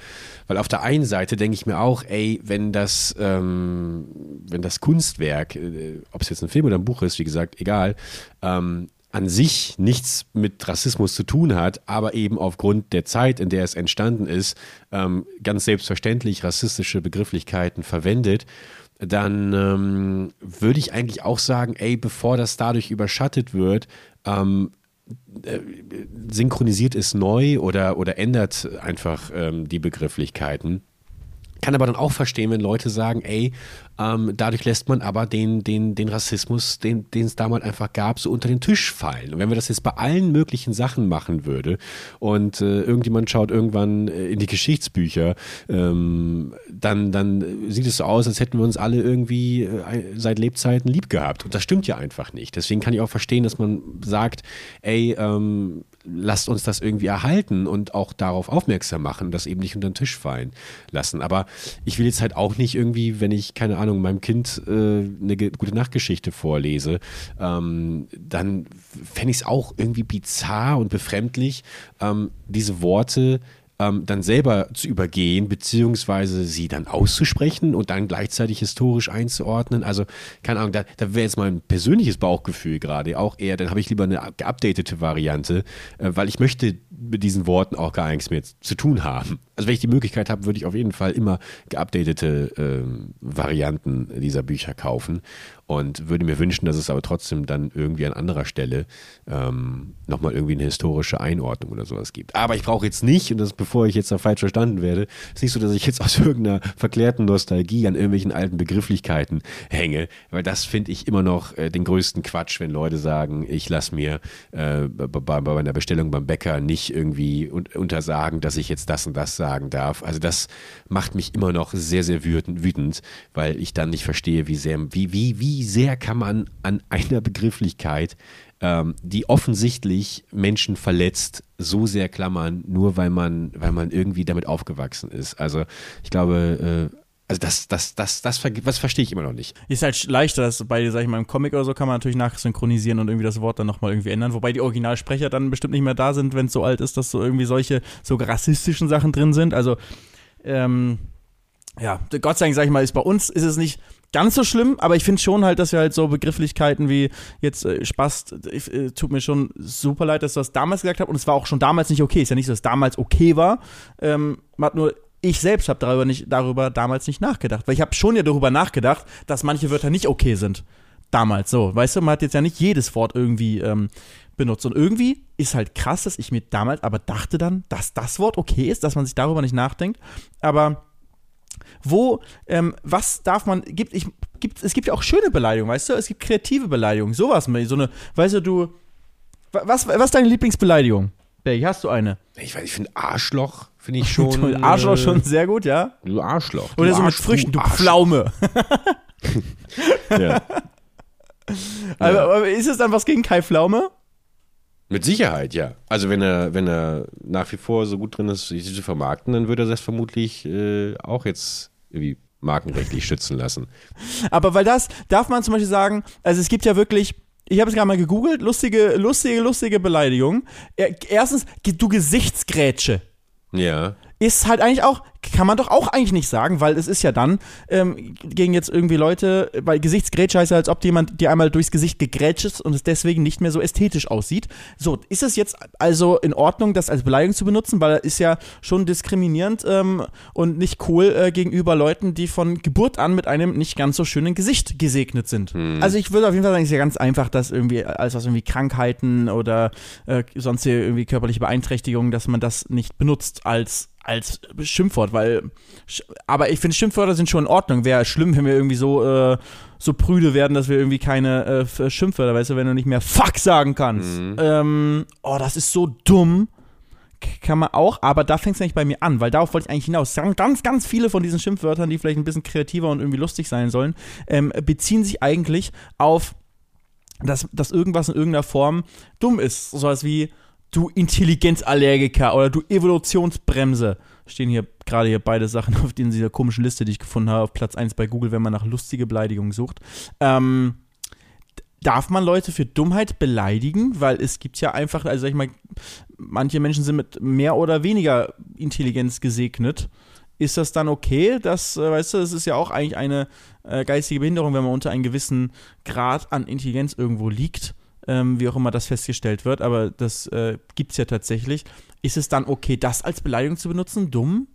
Weil auf der einen Seite denke ich mir auch, ey, wenn das, ähm, wenn das Kunstwerk, äh, ob es jetzt ein Film oder ein Buch ist, wie gesagt, egal, ähm, an sich nichts mit Rassismus zu tun hat, aber eben aufgrund der Zeit, in der es entstanden ist, ähm, ganz selbstverständlich rassistische Begrifflichkeiten verwendet, dann ähm, würde ich eigentlich auch sagen, ey, bevor das dadurch überschattet wird, ähm, äh, synchronisiert es neu oder, oder ändert einfach ähm, die Begrifflichkeiten. Kann aber dann auch verstehen, wenn Leute sagen, ey, ähm, dadurch lässt man aber den, den, den Rassismus, den es damals einfach gab, so unter den Tisch fallen. Und wenn wir das jetzt bei allen möglichen Sachen machen würde und äh, irgendjemand schaut irgendwann äh, in die Geschichtsbücher, ähm, dann, dann sieht es so aus, als hätten wir uns alle irgendwie äh, seit Lebzeiten lieb gehabt. Und das stimmt ja einfach nicht. Deswegen kann ich auch verstehen, dass man sagt, ey, ähm, lasst uns das irgendwie erhalten und auch darauf aufmerksam machen, das eben nicht unter den Tisch fallen lassen. Aber ich will jetzt halt auch nicht irgendwie, wenn ich, keine Ahnung, meinem Kind äh, eine gute Nachtgeschichte vorlese, ähm, dann fände ich es auch irgendwie bizarr und befremdlich, ähm, diese Worte ähm, dann selber zu übergehen, beziehungsweise sie dann auszusprechen und dann gleichzeitig historisch einzuordnen. Also, keine Ahnung, da, da wäre jetzt mein persönliches Bauchgefühl gerade auch eher, dann habe ich lieber eine geupdatete Variante, äh, weil ich möchte mit diesen Worten auch gar nichts mehr zu tun haben. Also wenn ich die Möglichkeit habe, würde ich auf jeden Fall immer geupdatete äh, Varianten dieser Bücher kaufen und würde mir wünschen, dass es aber trotzdem dann irgendwie an anderer Stelle ähm, nochmal irgendwie eine historische Einordnung oder sowas gibt. Aber ich brauche jetzt nicht, und das bevor ich jetzt da falsch verstanden werde, ist nicht so, dass ich jetzt aus irgendeiner verklärten Nostalgie an irgendwelchen alten Begrifflichkeiten hänge, weil das finde ich immer noch äh, den größten Quatsch, wenn Leute sagen, ich lasse mir äh, bei, bei einer Bestellung beim Bäcker nicht irgendwie un untersagen, dass ich jetzt das und das sagen darf. Also das macht mich immer noch sehr, sehr wütend, weil ich dann nicht verstehe, wie sehr, wie, wie wie sehr kann man an einer Begrifflichkeit, ähm, die offensichtlich Menschen verletzt, so sehr klammern, nur weil man, weil man irgendwie damit aufgewachsen ist. Also ich glaube, äh, also das, das, das, das, das verstehe ich immer noch nicht. Ist halt leichter, dass bei, sag ich mal, im Comic oder so kann man natürlich nachsynchronisieren und irgendwie das Wort dann nochmal irgendwie ändern, wobei die Originalsprecher dann bestimmt nicht mehr da sind, wenn es so alt ist, dass so irgendwie solche so rassistischen Sachen drin sind. Also, ähm, ja, Gott sei Dank, sag ich mal, ist bei uns ist es nicht ganz so schlimm, aber ich finde schon halt, dass wir halt so Begrifflichkeiten wie jetzt äh, Spaß, äh, tut mir schon super leid, dass du das damals gesagt hast und es war auch schon damals nicht okay. Ist ja nicht, dass es damals okay war. Ähm, man hat nur ich selbst habe darüber darüber damals nicht nachgedacht, weil ich habe schon ja darüber nachgedacht, dass manche Wörter nicht okay sind. Damals so, weißt du, man hat jetzt ja nicht jedes Wort irgendwie ähm, benutzt und irgendwie ist halt krass, dass ich mir damals aber dachte dann, dass das Wort okay ist, dass man sich darüber nicht nachdenkt, aber wo, ähm, was darf man, gibt, ich, gibt, es gibt ja auch schöne Beleidigungen, weißt du? Es gibt kreative Beleidigungen, sowas, so eine, weißt du, du, was, was ist deine Lieblingsbeleidigung? Berg, hast du eine? Ich weiß, ich finde Arschloch, finde ich schon. Arschloch äh, schon sehr gut, ja? Du Arschloch. Du Oder so mit Früchten, du, du Pflaume. ja. Aber, aber ist es dann was gegen Kai Pflaume? Mit Sicherheit, ja. Also wenn er, wenn er nach wie vor so gut drin ist, sich zu vermarkten, dann würde er das vermutlich äh, auch jetzt irgendwie markenrechtlich schützen lassen. Aber weil das, darf man zum Beispiel sagen, also es gibt ja wirklich ich habe es gerade mal gegoogelt, lustige, lustige, lustige Beleidigung. Erstens, du Gesichtsgrätsche. Ja ist halt eigentlich auch, kann man doch auch eigentlich nicht sagen, weil es ist ja dann ähm, gegen jetzt irgendwie Leute, weil Gesichtsgrätsche heißt ja, als ob jemand dir einmal durchs Gesicht gegrätscht ist und es deswegen nicht mehr so ästhetisch aussieht. So, ist es jetzt also in Ordnung, das als Beleidigung zu benutzen, weil er ist ja schon diskriminierend ähm, und nicht cool äh, gegenüber Leuten, die von Geburt an mit einem nicht ganz so schönen Gesicht gesegnet sind. Hm. Also ich würde auf jeden Fall sagen, es ist ja ganz einfach, dass irgendwie alles was irgendwie Krankheiten oder äh, sonstige irgendwie körperliche Beeinträchtigungen, dass man das nicht benutzt als als Schimpfwort, weil, aber ich finde, Schimpfwörter sind schon in Ordnung. Wäre schlimm, wenn wir irgendwie so, äh, so prüde werden, dass wir irgendwie keine äh, Schimpfwörter, weißt du, wenn du nicht mehr Fuck sagen kannst. Mhm. Ähm, oh, das ist so dumm. Kann man auch, aber da fängt es eigentlich bei mir an, weil darauf wollte ich eigentlich hinaus. Ganz, ganz viele von diesen Schimpfwörtern, die vielleicht ein bisschen kreativer und irgendwie lustig sein sollen, ähm, beziehen sich eigentlich auf, dass, dass irgendwas in irgendeiner Form dumm ist. So was wie, du Intelligenzallergiker oder du Evolutionsbremse. Stehen hier gerade hier beide Sachen auf dieser komischen Liste, die ich gefunden habe, auf Platz 1 bei Google, wenn man nach lustige Beleidigungen sucht. Ähm, darf man Leute für Dummheit beleidigen? Weil es gibt ja einfach, also sag ich mal, manche Menschen sind mit mehr oder weniger Intelligenz gesegnet. Ist das dann okay? Das, äh, weißt du, es ist ja auch eigentlich eine äh, geistige Behinderung, wenn man unter einem gewissen Grad an Intelligenz irgendwo liegt ähm, wie auch immer das festgestellt wird, aber das äh, gibt es ja tatsächlich. Ist es dann okay, das als Beleidigung zu benutzen? Dumm?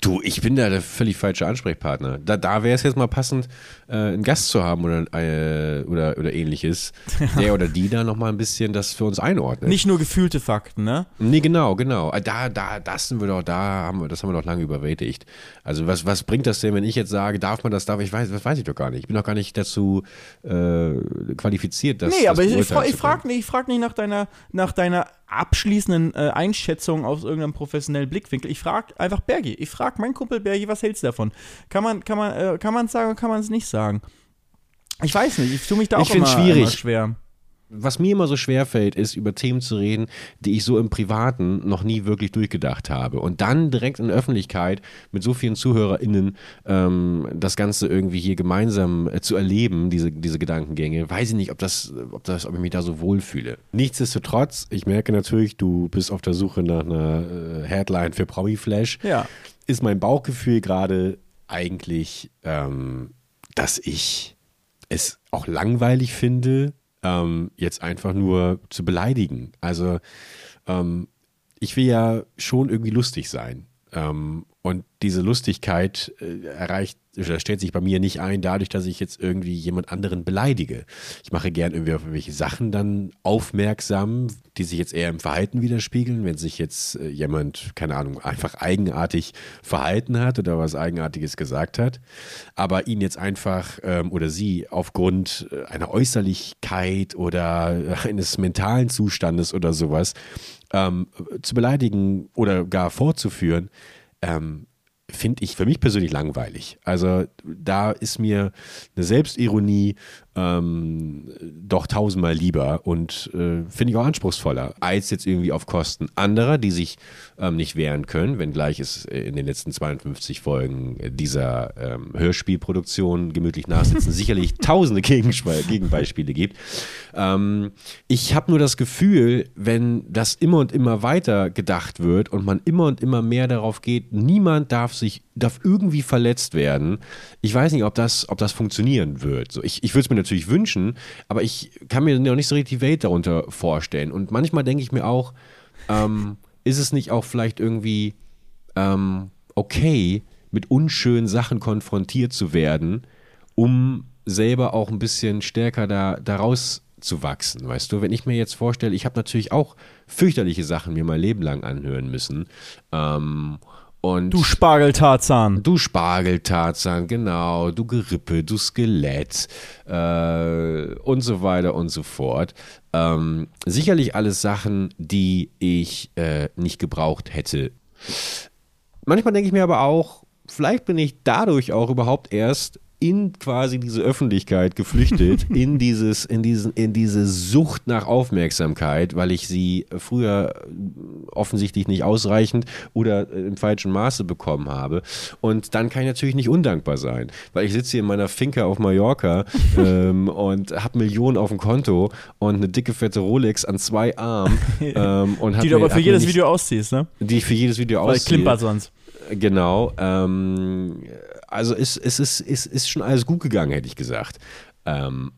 Du, ich bin da der völlig falsche Ansprechpartner. Da, da wäre es jetzt mal passend, äh, einen Gast zu haben oder, äh, oder, oder ähnliches, der oder die da nochmal ein bisschen das für uns einordnet. Nicht nur gefühlte Fakten, ne? Nee, genau, genau. Äh, da, da, das sind wir doch, da haben wir, das haben wir doch lange überwältigt. Also was, was bringt das denn, wenn ich jetzt sage, darf man das, darf ich weiß, das weiß ich doch gar nicht. Ich bin doch gar nicht dazu äh, qualifiziert, das Nee, das aber ich, ich, ich frage nicht, frag nicht nach deiner, nach deiner abschließenden äh, Einschätzung aus irgendeinem professionellen Blickwinkel. Ich frage einfach Bergi. Ich frage meinen Kumpel Bergi, was hältst du davon? Kann man kann man äh, kann man sagen, kann man es nicht sagen? Ich weiß nicht. Ich tue mich da auch immer, schwierig. immer schwer was mir immer so schwer fällt, ist, über Themen zu reden, die ich so im Privaten noch nie wirklich durchgedacht habe. Und dann direkt in der Öffentlichkeit mit so vielen ZuhörerInnen ähm, das Ganze irgendwie hier gemeinsam äh, zu erleben, diese, diese Gedankengänge, weiß ich nicht, ob das, ob das, ob ich mich da so wohlfühle. Nichtsdestotrotz, ich merke natürlich, du bist auf der Suche nach einer äh, Headline für Promi Flash. Ja. Ist mein Bauchgefühl gerade eigentlich, ähm, dass ich es auch langweilig finde, ähm, jetzt einfach nur zu beleidigen. Also ähm, ich will ja schon irgendwie lustig sein. Ähm, und diese Lustigkeit äh, erreicht, oder stellt sich bei mir nicht ein, dadurch, dass ich jetzt irgendwie jemand anderen beleidige. Ich mache gern irgendwie auf irgendwelche Sachen dann aufmerksam, die sich jetzt eher im Verhalten widerspiegeln. Wenn sich jetzt äh, jemand, keine Ahnung, einfach eigenartig verhalten hat oder was Eigenartiges gesagt hat, aber ihn jetzt einfach ähm, oder sie aufgrund äh, einer Äußerlichkeit oder eines mentalen Zustandes oder sowas ähm, zu beleidigen oder gar vorzuführen, ähm, finde ich für mich persönlich langweilig. Also da ist mir eine Selbstironie ähm, doch tausendmal lieber und äh, finde ich auch anspruchsvoller, als jetzt irgendwie auf Kosten anderer, die sich ähm, nicht wehren können, wenngleich es in den letzten 52 Folgen dieser ähm, Hörspielproduktion gemütlich nachsitzen sicherlich tausende Gegenbeispiele gibt. Ähm, ich habe nur das Gefühl, wenn das immer und immer weiter gedacht wird und man immer und immer mehr darauf geht, niemand darf sich, darf irgendwie verletzt werden. Ich weiß nicht, ob das, ob das funktionieren wird. So, ich ich würde es mir natürlich wünschen, aber ich kann mir noch nicht so richtig die Welt darunter vorstellen. Und manchmal denke ich mir auch, ähm, ist es nicht auch vielleicht irgendwie ähm, okay, mit unschönen Sachen konfrontiert zu werden, um selber auch ein bisschen stärker da, daraus zu wachsen, weißt du? Wenn ich mir jetzt vorstelle, ich habe natürlich auch fürchterliche Sachen mir mein Leben lang anhören müssen. Ähm, und du Spargeltarzan. Du Spargeltarzan, genau. Du Gerippe, du Skelett äh, und so weiter und so fort. Ähm, sicherlich alles Sachen, die ich äh, nicht gebraucht hätte. Manchmal denke ich mir aber auch, vielleicht bin ich dadurch auch überhaupt erst in quasi diese Öffentlichkeit geflüchtet, in dieses, in diesen, in diese Sucht nach Aufmerksamkeit, weil ich sie früher offensichtlich nicht ausreichend oder im falschen Maße bekommen habe. Und dann kann ich natürlich nicht undankbar sein, weil ich sitze hier in meiner Finca auf Mallorca ähm, und habe Millionen auf dem Konto und eine dicke fette Rolex an zwei Armen. Ähm, und die du aber für jedes nicht, Video ausziehst, ne? Die ich für jedes Video ausziehe. Weil klimpert sonst. Genau. Ähm, also es, es ist, es ist schon alles gut gegangen, hätte ich gesagt. Ähm,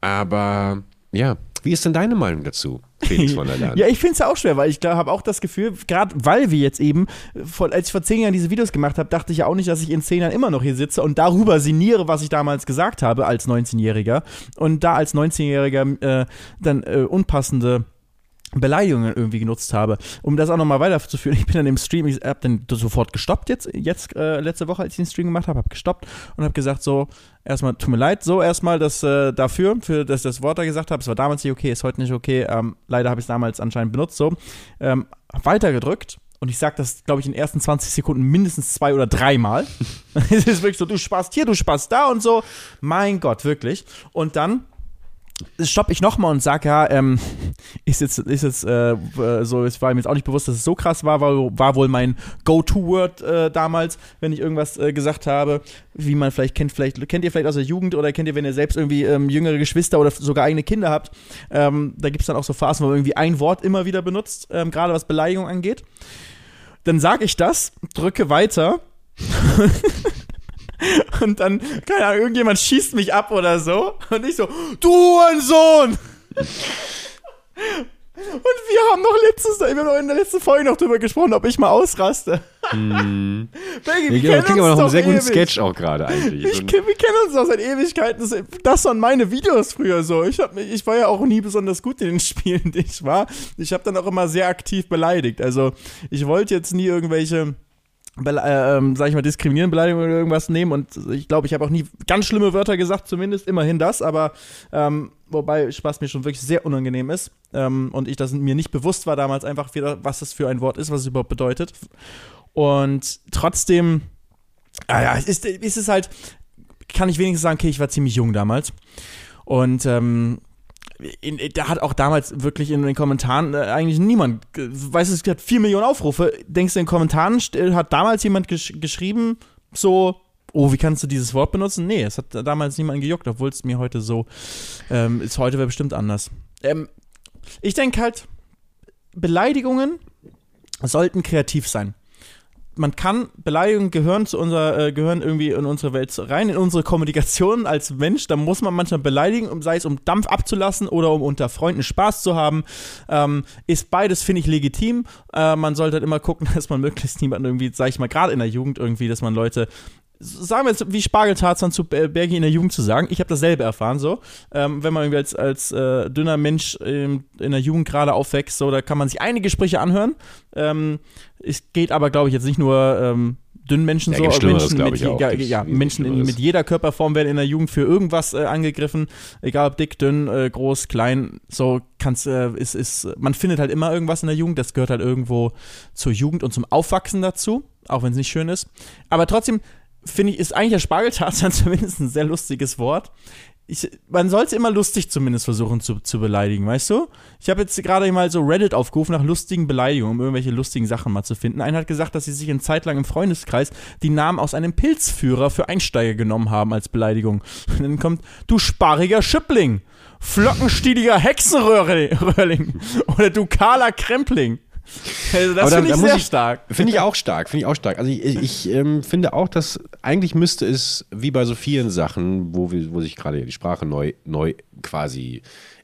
aber ja, wie ist denn deine Meinung dazu, Felix von der Leyen? ja, ich finde es ja auch schwer, weil ich habe auch das Gefühl, gerade weil wir jetzt eben, als ich vor zehn Jahren diese Videos gemacht habe, dachte ich ja auch nicht, dass ich in zehn Jahren immer noch hier sitze und darüber sinniere, was ich damals gesagt habe als 19-Jähriger und da als 19-Jähriger äh, dann äh, unpassende Beleidigungen irgendwie genutzt habe. Um das auch nochmal weiterzuführen, ich bin dann im Stream, ich habe dann sofort gestoppt jetzt, jetzt äh, letzte Woche, als ich den Stream gemacht habe, habe gestoppt und habe gesagt so, erstmal, tut mir leid, so erstmal das äh, dafür, für dass das Wort da gesagt habe, es war damals nicht okay, ist heute nicht okay, ähm, leider habe ich es damals anscheinend benutzt, so, ähm, weitergedrückt und ich sage das, glaube ich, in den ersten 20 Sekunden mindestens zwei oder dreimal. es ist wirklich so, du sparst hier, du sparst da und so. Mein Gott, wirklich. Und dann stoppe ich nochmal und sage, ja, ähm, ist jetzt, ist jetzt äh, so, es war mir jetzt auch nicht bewusst, dass es so krass war, war, war wohl mein Go-To-Word äh, damals, wenn ich irgendwas äh, gesagt habe, wie man vielleicht kennt, vielleicht kennt ihr vielleicht aus der Jugend oder kennt ihr, wenn ihr selbst irgendwie ähm, jüngere Geschwister oder sogar eigene Kinder habt, ähm, da gibt es dann auch so Phasen, wo man irgendwie ein Wort immer wieder benutzt, ähm, gerade was Beleidigung angeht. Dann sage ich das, drücke weiter Und dann, keine Ahnung, irgendjemand schießt mich ab oder so. Und ich so, du ein Sohn! Und wir haben noch letztes, wir haben noch in der letzten Folge noch drüber gesprochen, ob ich mal ausraste. Hm. Baggy, wir ja, kennen uns aber noch einen sehr guten Sketch auch gerade eigentlich. Ich, wir kennen uns auch seit Ewigkeiten. Das, das waren meine Videos früher so. Ich, hab, ich war ja auch nie besonders gut in den Spielen, die ich war. Ich habe dann auch immer sehr aktiv beleidigt. Also ich wollte jetzt nie irgendwelche ähm, sag ich mal, diskriminierende Beleidigung oder irgendwas nehmen. Und ich glaube, ich habe auch nie ganz schlimme Wörter gesagt, zumindest immerhin das, aber ähm, wobei Spaß mir schon wirklich sehr unangenehm ist. Ähm, und ich das mir nicht bewusst war damals einfach wieder, was das für ein Wort ist, was es überhaupt bedeutet. Und trotzdem, ah ja, ist, ist es halt, kann ich wenigstens sagen, okay, ich war ziemlich jung damals. Und ähm, in, da hat auch damals wirklich in den Kommentaren äh, eigentlich niemand, äh, weißt du, es hat vier Millionen Aufrufe. Denkst du, in den Kommentaren hat damals jemand gesch geschrieben, so, oh, wie kannst du dieses Wort benutzen? Nee, es hat damals niemand gejuckt, obwohl es mir heute so ähm, ist. Heute wäre bestimmt anders. Ähm, ich denke halt, Beleidigungen sollten kreativ sein man kann, Beleidigungen gehören zu unserer, äh, gehören irgendwie in unsere Welt rein, in unsere Kommunikation als Mensch. Da muss man manchmal beleidigen, um, sei es um Dampf abzulassen oder um unter Freunden Spaß zu haben. Ähm, ist beides, finde ich, legitim. Äh, man sollte halt immer gucken, dass man möglichst niemanden irgendwie, sag ich mal, gerade in der Jugend irgendwie, dass man Leute sagen wir jetzt, wie Spargeltarzan zu Bergi in der Jugend zu sagen. Ich habe dasselbe erfahren, so. Ähm, wenn man irgendwie als, als äh, dünner Mensch in, in der Jugend gerade aufwächst, so, da kann man sich einige Gespräche anhören. Ähm, es geht aber, glaube ich, jetzt nicht nur ähm, dünnen Menschen ja, so, Menschen, mit, ja, ja, Menschen in, mit jeder Körperform werden in der Jugend für irgendwas äh, angegriffen, egal ob dick, dünn, äh, groß, klein, so kann's, äh, ist, ist, man findet halt immer irgendwas in der Jugend, das gehört halt irgendwo zur Jugend und zum Aufwachsen dazu, auch wenn es nicht schön ist. Aber trotzdem, finde ich, ist eigentlich der Spargeltarzan zumindest ein sehr lustiges Wort. Ich, man sollte immer lustig zumindest versuchen zu, zu beleidigen, weißt du? Ich habe jetzt gerade mal so Reddit aufgerufen nach lustigen Beleidigungen, um irgendwelche lustigen Sachen mal zu finden. Einer hat gesagt, dass sie sich eine Zeit lang im Freundeskreis die Namen aus einem Pilzführer für Einsteiger genommen haben als Beleidigung. Und dann kommt, du sparriger Schüppling, flockenstieliger Hexenröhrling oder du kahler Krempling. Also das finde ich sehr ich, stark. Finde ich auch stark, finde ich auch stark. Also ich, ich ähm, finde auch, dass eigentlich müsste es, wie bei so vielen Sachen, wo, wir, wo sich gerade die Sprache neu, neu quasi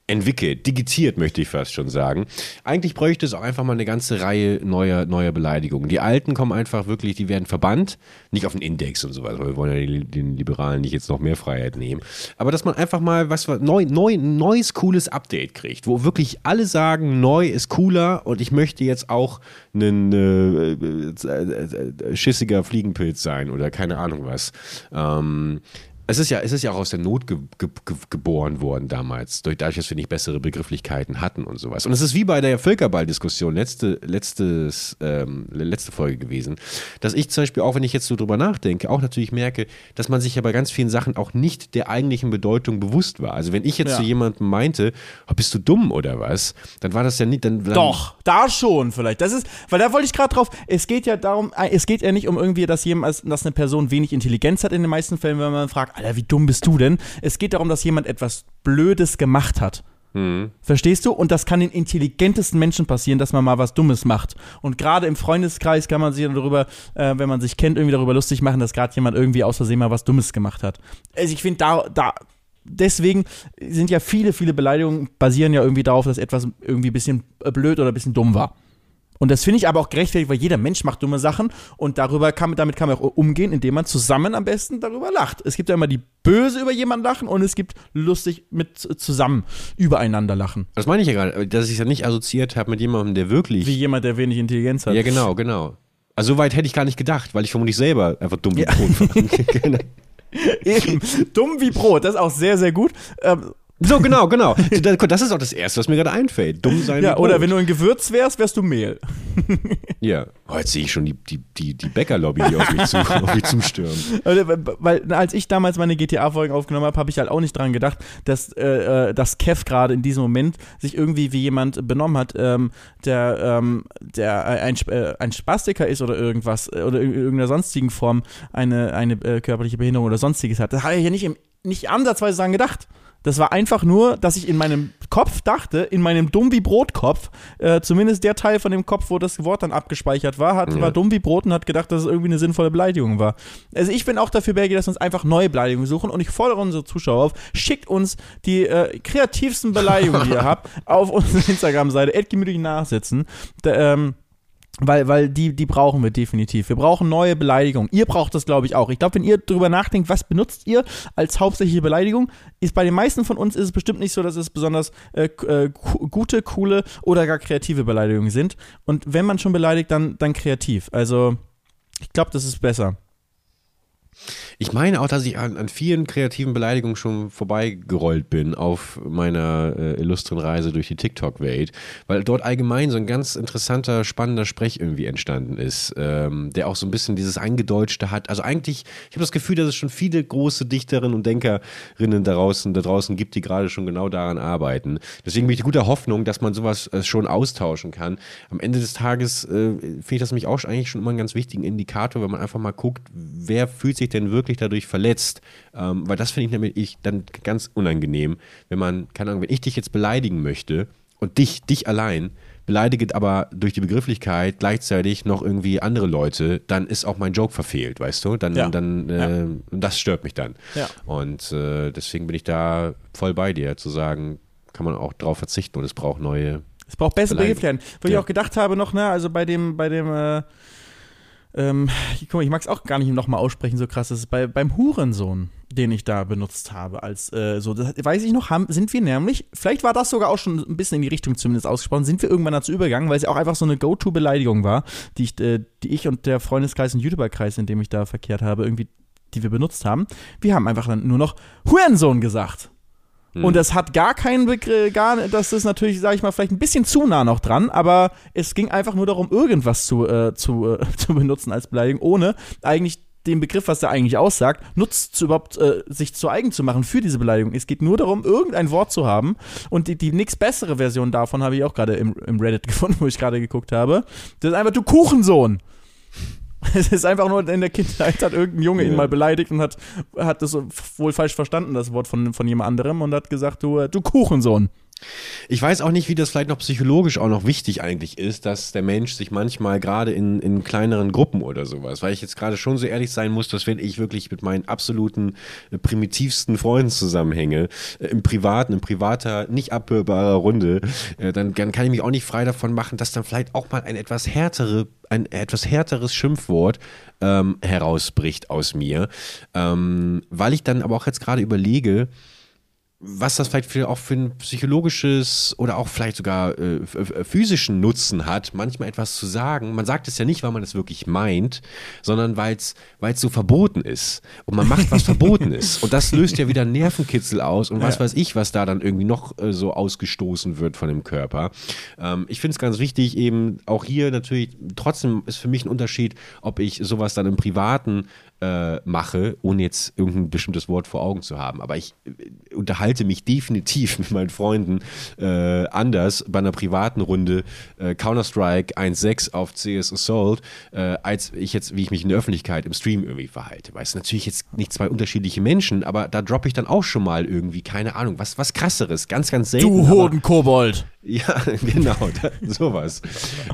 entwickelt, digitiert, möchte ich fast schon sagen. Eigentlich bräuchte es auch einfach mal eine ganze Reihe neuer, neuer Beleidigungen. Die alten kommen einfach wirklich, die werden verbannt, nicht auf den Index und so weiter. Wir wollen ja den Liberalen nicht jetzt noch mehr Freiheit nehmen. Aber dass man einfach mal was neu, neu, neues, cooles Update kriegt, wo wirklich alle sagen, neu ist cooler und ich möchte jetzt auch ein äh, äh, äh, schissiger Fliegenpilz sein oder keine Ahnung was. Ähm, Es ist ja, es ist ja auch aus der Not ge ge ge geboren worden damals, durch, dadurch, dass wir nicht bessere Begrifflichkeiten hatten und sowas. Und es ist wie bei der Völkerball-Diskussion, letzte, letztes, ähm, letzte Folge gewesen, dass ich zum Beispiel, auch wenn ich jetzt so drüber nachdenke, auch natürlich merke, dass man sich ja bei ganz vielen Sachen auch nicht der eigentlichen Bedeutung bewusst war. Also wenn ich jetzt Ja. zu jemandem meinte, oh, bist du dumm oder was, dann war das ja nicht, dann, dann Doch, da schon vielleicht. Das ist, weil da wollte ich gerade drauf. Es geht ja darum, äh, es geht ja nicht um irgendwie, dass jemand, dass eine Person wenig Intelligenz hat in den meisten Fällen, wenn man fragt, Alter, wie dumm bist du denn? Es geht darum, dass jemand etwas Blödes gemacht hat. Verstehst du? Und das kann den intelligentesten Menschen passieren, dass man mal was Dummes macht. Und gerade im Freundeskreis kann man sich darüber, äh, wenn man sich kennt, irgendwie darüber lustig machen, dass gerade jemand irgendwie aus Versehen mal was Dummes gemacht hat. Also ich finde, da, da, deswegen sind ja viele, viele Beleidigungen basieren ja irgendwie darauf, dass etwas irgendwie ein bisschen blöd oder ein bisschen dumm war. Und das finde ich aber auch gerechtfertigt, weil jeder Mensch macht dumme Sachen und darüber kann, damit kann man auch umgehen, indem man zusammen am besten darüber lacht. Es gibt ja immer die böse über jemanden lachen und es gibt lustig mit zusammen übereinander lachen. Das meine ich ja gerade, dass ich es ja nicht assoziiert habe mit jemandem, der wirklich. Wie jemand, der wenig Intelligenz hat. ja, genau, genau. Also so weit hätte ich gar nicht gedacht, weil ich vermutlich selber einfach dumm wie Brot war. Genau. Eben. Dumm wie Brot, das ist auch sehr, sehr gut. Ähm, so, genau, genau. Das ist auch das Erste, was mir gerade einfällt. Dumm sein ja, oder wenn du ein Gewürz wärst, wärst du Mehl. Ja. Oh, jetzt sehe ich schon die, die, die, die Bäckerlobby, die auf mich, zu, auf mich zustürmt. Also, Weil, als ich damals meine GTA-Folgen aufgenommen habe, habe ich halt auch nicht dran gedacht, dass, äh, äh, dass Kev gerade in diesem Moment sich irgendwie wie jemand benommen hat, ähm, der, ähm, der ein, äh, ein Spastiker ist oder irgendwas äh, oder in irgendeiner sonstigen Form eine, eine äh, körperliche Behinderung oder sonstiges hat. Das habe ich ja nicht, im, nicht ansatzweise dran gedacht. Das war einfach nur, dass ich in meinem Kopf dachte, in meinem Dumm wie Brot-Kopf, äh, zumindest der Teil von dem Kopf, wo das Wort dann abgespeichert war, hat, Ja. war dumm wie Brot und hat gedacht, dass es irgendwie eine sinnvolle Beleidigung war. Also ich bin auch dafür, Bergi, dass wir uns einfach neue Beleidigungen suchen und ich fordere unsere Zuschauer auf, schickt uns die äh, kreativsten Beleidigungen, die ihr habt, auf unsere Instagram-Seite, nachsitzen. Da, ähm, weil, weil die, die brauchen wir definitiv. Wir brauchen neue Beleidigungen. Ihr braucht das, glaube ich, auch. Ich glaube, wenn ihr drüber nachdenkt, was benutzt ihr als hauptsächliche Beleidigung, ist bei den meisten von uns ist es bestimmt nicht so, dass es besonders äh, äh, gute, coole oder gar kreative Beleidigungen sind. Und wenn man schon beleidigt, dann, dann kreativ. Also, ich glaube, das ist besser. Ich meine auch, dass ich an, an vielen kreativen Beleidigungen schon vorbeigerollt bin auf meiner äh, illustren Reise durch die TikTok-Welt, weil dort allgemein so ein ganz interessanter, spannender Sprech irgendwie entstanden ist, ähm, der auch so ein bisschen dieses Eingedeutschte hat. Also eigentlich, ich habe das Gefühl, dass es schon viele große Dichterinnen und Denkerinnen da draußen, da draußen gibt, die gerade schon genau daran arbeiten. Deswegen bin ich guter Hoffnung, dass man sowas äh, schon austauschen kann. Am Ende des Tages äh, finde ich das nämlich auch eigentlich schon immer einen ganz wichtigen Indikator, wenn man einfach mal guckt, wer fühlt sich denn wirklich dadurch verletzt. Ähm, weil das finde ich nämlich ich dann ganz unangenehm, wenn man, keine Ahnung, wenn ich dich jetzt beleidigen möchte und dich, dich allein, beleidige aber durch die Begrifflichkeit gleichzeitig noch irgendwie andere Leute, dann ist auch mein Joke verfehlt, weißt du? Dann, Ja. dann äh, und das stört mich dann. Ja. Und äh, deswegen bin ich da voll bei dir, zu sagen, kann man auch drauf verzichten und es braucht neue. Es braucht bessere. Begrifflichkeiten. Wo ich Ja. auch gedacht habe noch, ne, also bei dem, bei dem, äh, ähm, guck mal, ich mag es auch gar nicht nochmal aussprechen, so krass ist es. Bei, beim Hurensohn, den ich da benutzt habe, als äh, so, das weiß ich noch, haben, sind wir nämlich, vielleicht war das sogar auch schon ein bisschen in die Richtung zumindest ausgesprochen, sind wir irgendwann dazu übergegangen, weil es ja auch einfach so eine Go-To-Beleidigung war, die ich, äh, die ich und der Freundeskreis und YouTuber-Kreis, in dem ich da verkehrt habe, irgendwie, die wir benutzt haben. Wir haben einfach dann nur noch Hurensohn gesagt. Und das hat gar keinen Begriff, gar, das ist natürlich, sage ich mal, vielleicht ein bisschen zu nah noch dran, aber es ging einfach nur darum, irgendwas zu, äh, zu, äh, zu benutzen als Beleidigung, ohne eigentlich den Begriff, was der eigentlich aussagt, nutzt zu überhaupt äh, sich zu eigen zu machen für diese Beleidigung. Es geht nur darum, irgendein Wort zu haben. Und die, die nix bessere Version davon habe ich auch gerade im, im Reddit gefunden, wo ich gerade geguckt habe. Das ist einfach, du Kuchensohn. Es ist einfach nur in der Kindheit hat irgendein Junge ihn Ja. mal beleidigt und hat, hat das wohl falsch verstanden, das Wort von, von jemand anderem und hat gesagt, du, äh, du Kuchensohn. Ich weiß auch nicht, wie das vielleicht noch psychologisch auch noch wichtig eigentlich ist, dass der Mensch sich manchmal gerade in, in kleineren Gruppen oder sowas, weil ich jetzt gerade schon so ehrlich sein muss, dass wenn ich wirklich mit meinen absoluten äh, primitivsten Freunden zusammenhänge, äh, im privaten, in privater, nicht abhörbarer Runde, äh, dann, dann kann ich mich auch nicht frei davon machen, dass dann vielleicht auch mal ein etwas härtere ein etwas härteres Schimpfwort ähm, herausbricht aus mir, ähm, weil ich dann aber auch jetzt gerade überlege, was das vielleicht für, auch für ein psychologisches oder auch vielleicht sogar äh, physischen Nutzen hat, manchmal etwas zu sagen. Man sagt es ja nicht, weil man es wirklich meint, sondern weil es so verboten ist. Und man macht was verboten ist. Und das löst ja wieder Nervenkitzel aus und was ja. weiß ich, was da dann irgendwie noch äh, so ausgestoßen wird von dem Körper. Ähm, ich finde es ganz wichtig, eben auch hier natürlich, trotzdem ist für mich ein Unterschied, ob ich sowas dann im Privaten äh, mache, ohne jetzt irgendein bestimmtes Wort vor Augen zu haben. Aber ich äh, unterhalte mich definitiv mit meinen Freunden äh, anders bei einer privaten Runde äh, Counter-Strike 1.6 auf CS Assault, äh, als ich jetzt, wie ich mich in der Öffentlichkeit im Stream irgendwie verhalte. Weißt du, natürlich jetzt nicht zwei unterschiedliche Menschen, aber da droppe ich dann auch schon mal irgendwie, keine Ahnung, was, was krasseres, ganz, ganz selten. Du Hodenkobold! Ja, genau, da, sowas.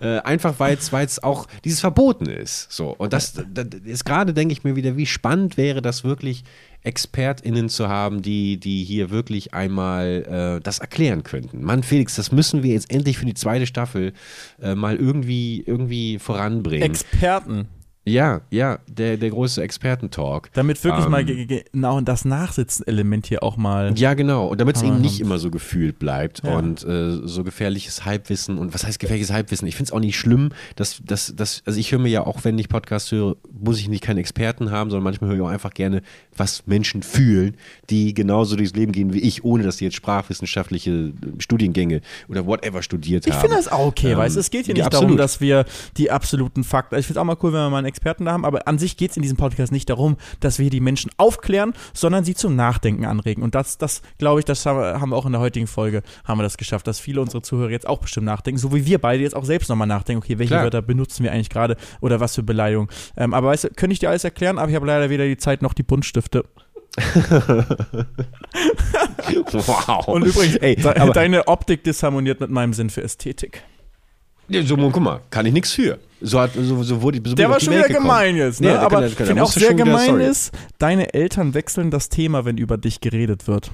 äh, einfach weil es auch dieses Verboten ist. So. Und das, das ist gerade, denke ich mir wieder, wie spannend wäre das wirklich, ExpertInnen zu haben, die, die hier wirklich einmal äh, das erklären könnten. Mann, Felix, das müssen wir jetzt endlich für die zweite Staffel äh, mal irgendwie, irgendwie voranbringen. Experten. Ja, ja, der, der große Expertentalk. Damit wirklich ähm, mal genau das Nachsitzen-Element hier auch mal. Ja, genau. Und damit es eben nicht immer so gefühlt bleibt ja. und äh, so gefährliches Halbwissen. Und was heißt gefährliches Halbwissen? Ich finde es auch nicht schlimm, dass, dass, dass, also ich höre mir ja auch, wenn ich Podcast höre, muss ich nicht keinen Experten haben, sondern manchmal höre ich auch einfach gerne, was Menschen fühlen, die genauso durchs Leben gehen wie ich, ohne dass sie jetzt sprachwissenschaftliche Studiengänge oder whatever studiert ich haben. Ich finde das auch okay, ähm, weißt es geht hier nicht absolut. darum, dass wir die absoluten Fakten. Ich finde es auch mal cool, wenn wir mal einen Experten da haben, aber an sich geht es in diesem Podcast nicht darum, dass wir die Menschen aufklären, sondern sie zum Nachdenken anregen. Und das, das glaube ich, das haben wir auch in der heutigen Folge, haben wir das geschafft, dass viele unserer Zuhörer jetzt auch bestimmt nachdenken, so wie wir beide jetzt auch selbst nochmal nachdenken, okay, welche Klar. Wörter benutzen wir eigentlich gerade oder was für Beleidigung. Ähm, aber weißt du, könnte ich dir alles erklären, aber ich habe leider weder die Zeit noch die Buntstifte. wow. Und übrigens, Ey, de deine Optik disharmoniert mit meinem Sinn für Ästhetik. Ja, so, guck mal, kann ich nichts für. So hat, so, so wurde, so Der war schon wieder gekommen. gemein jetzt, ne? Nee, Aber ich finde auch sehr gemein wieder, ist, deine Eltern wechseln das Thema, wenn über dich geredet wird.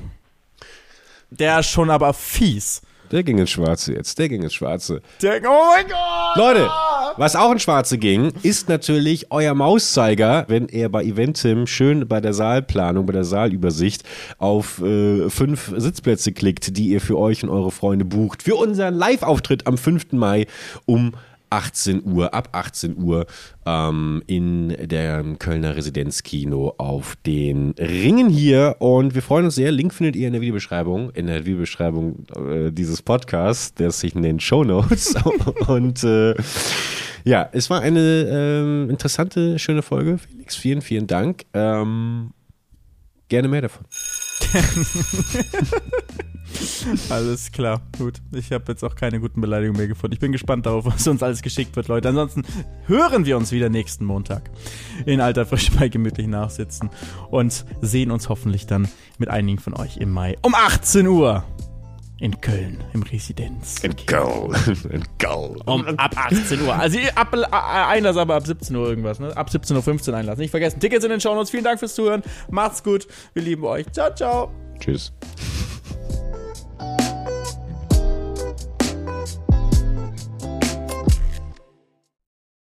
Der ist schon aber fies. Der ging ins Schwarze jetzt. Der ging ins Schwarze. Der, oh mein Gott! Leute, was auch ins Schwarze ging, ist natürlich euer Mauszeiger, wenn er bei Eventim schön bei der Saalplanung, bei der Saalübersicht auf äh, fünf Sitzplätze klickt, die ihr für euch und eure Freunde bucht. Für unseren Live-Auftritt am 5. Mai um 18 Uhr, ab 18 Uhr ähm, in der Kölner Residenzkino auf den Ringen hier. Und wir freuen uns sehr. Link findet ihr in der Videobeschreibung, in der Videobeschreibung äh, dieses Podcasts, der sich den Show Notes. Und äh, ja, es war eine ähm, interessante, schöne Folge. Felix, vielen, vielen Dank. Ähm, gerne mehr davon. alles klar, gut. Ich habe jetzt auch keine guten Beleidigungen mehr gefunden. Ich bin gespannt darauf, was uns alles geschickt wird, Leute. Ansonsten hören wir uns wieder nächsten Montag in alter Frische bei gemütlich nachsitzen und sehen uns hoffentlich dann mit einigen von euch im Mai um 18 Uhr. In Köln, im Residenz. In Köln. In Köln. Um, ab 18 Uhr. Also ab, äh, Einlass aber ab 17 Uhr irgendwas, ne? Ab 17.15 Uhr Einlass. Nicht vergessen. Tickets in den Shownotes. Vielen Dank fürs Zuhören. Macht's gut. Wir lieben euch. Ciao, ciao. Tschüss. Bye.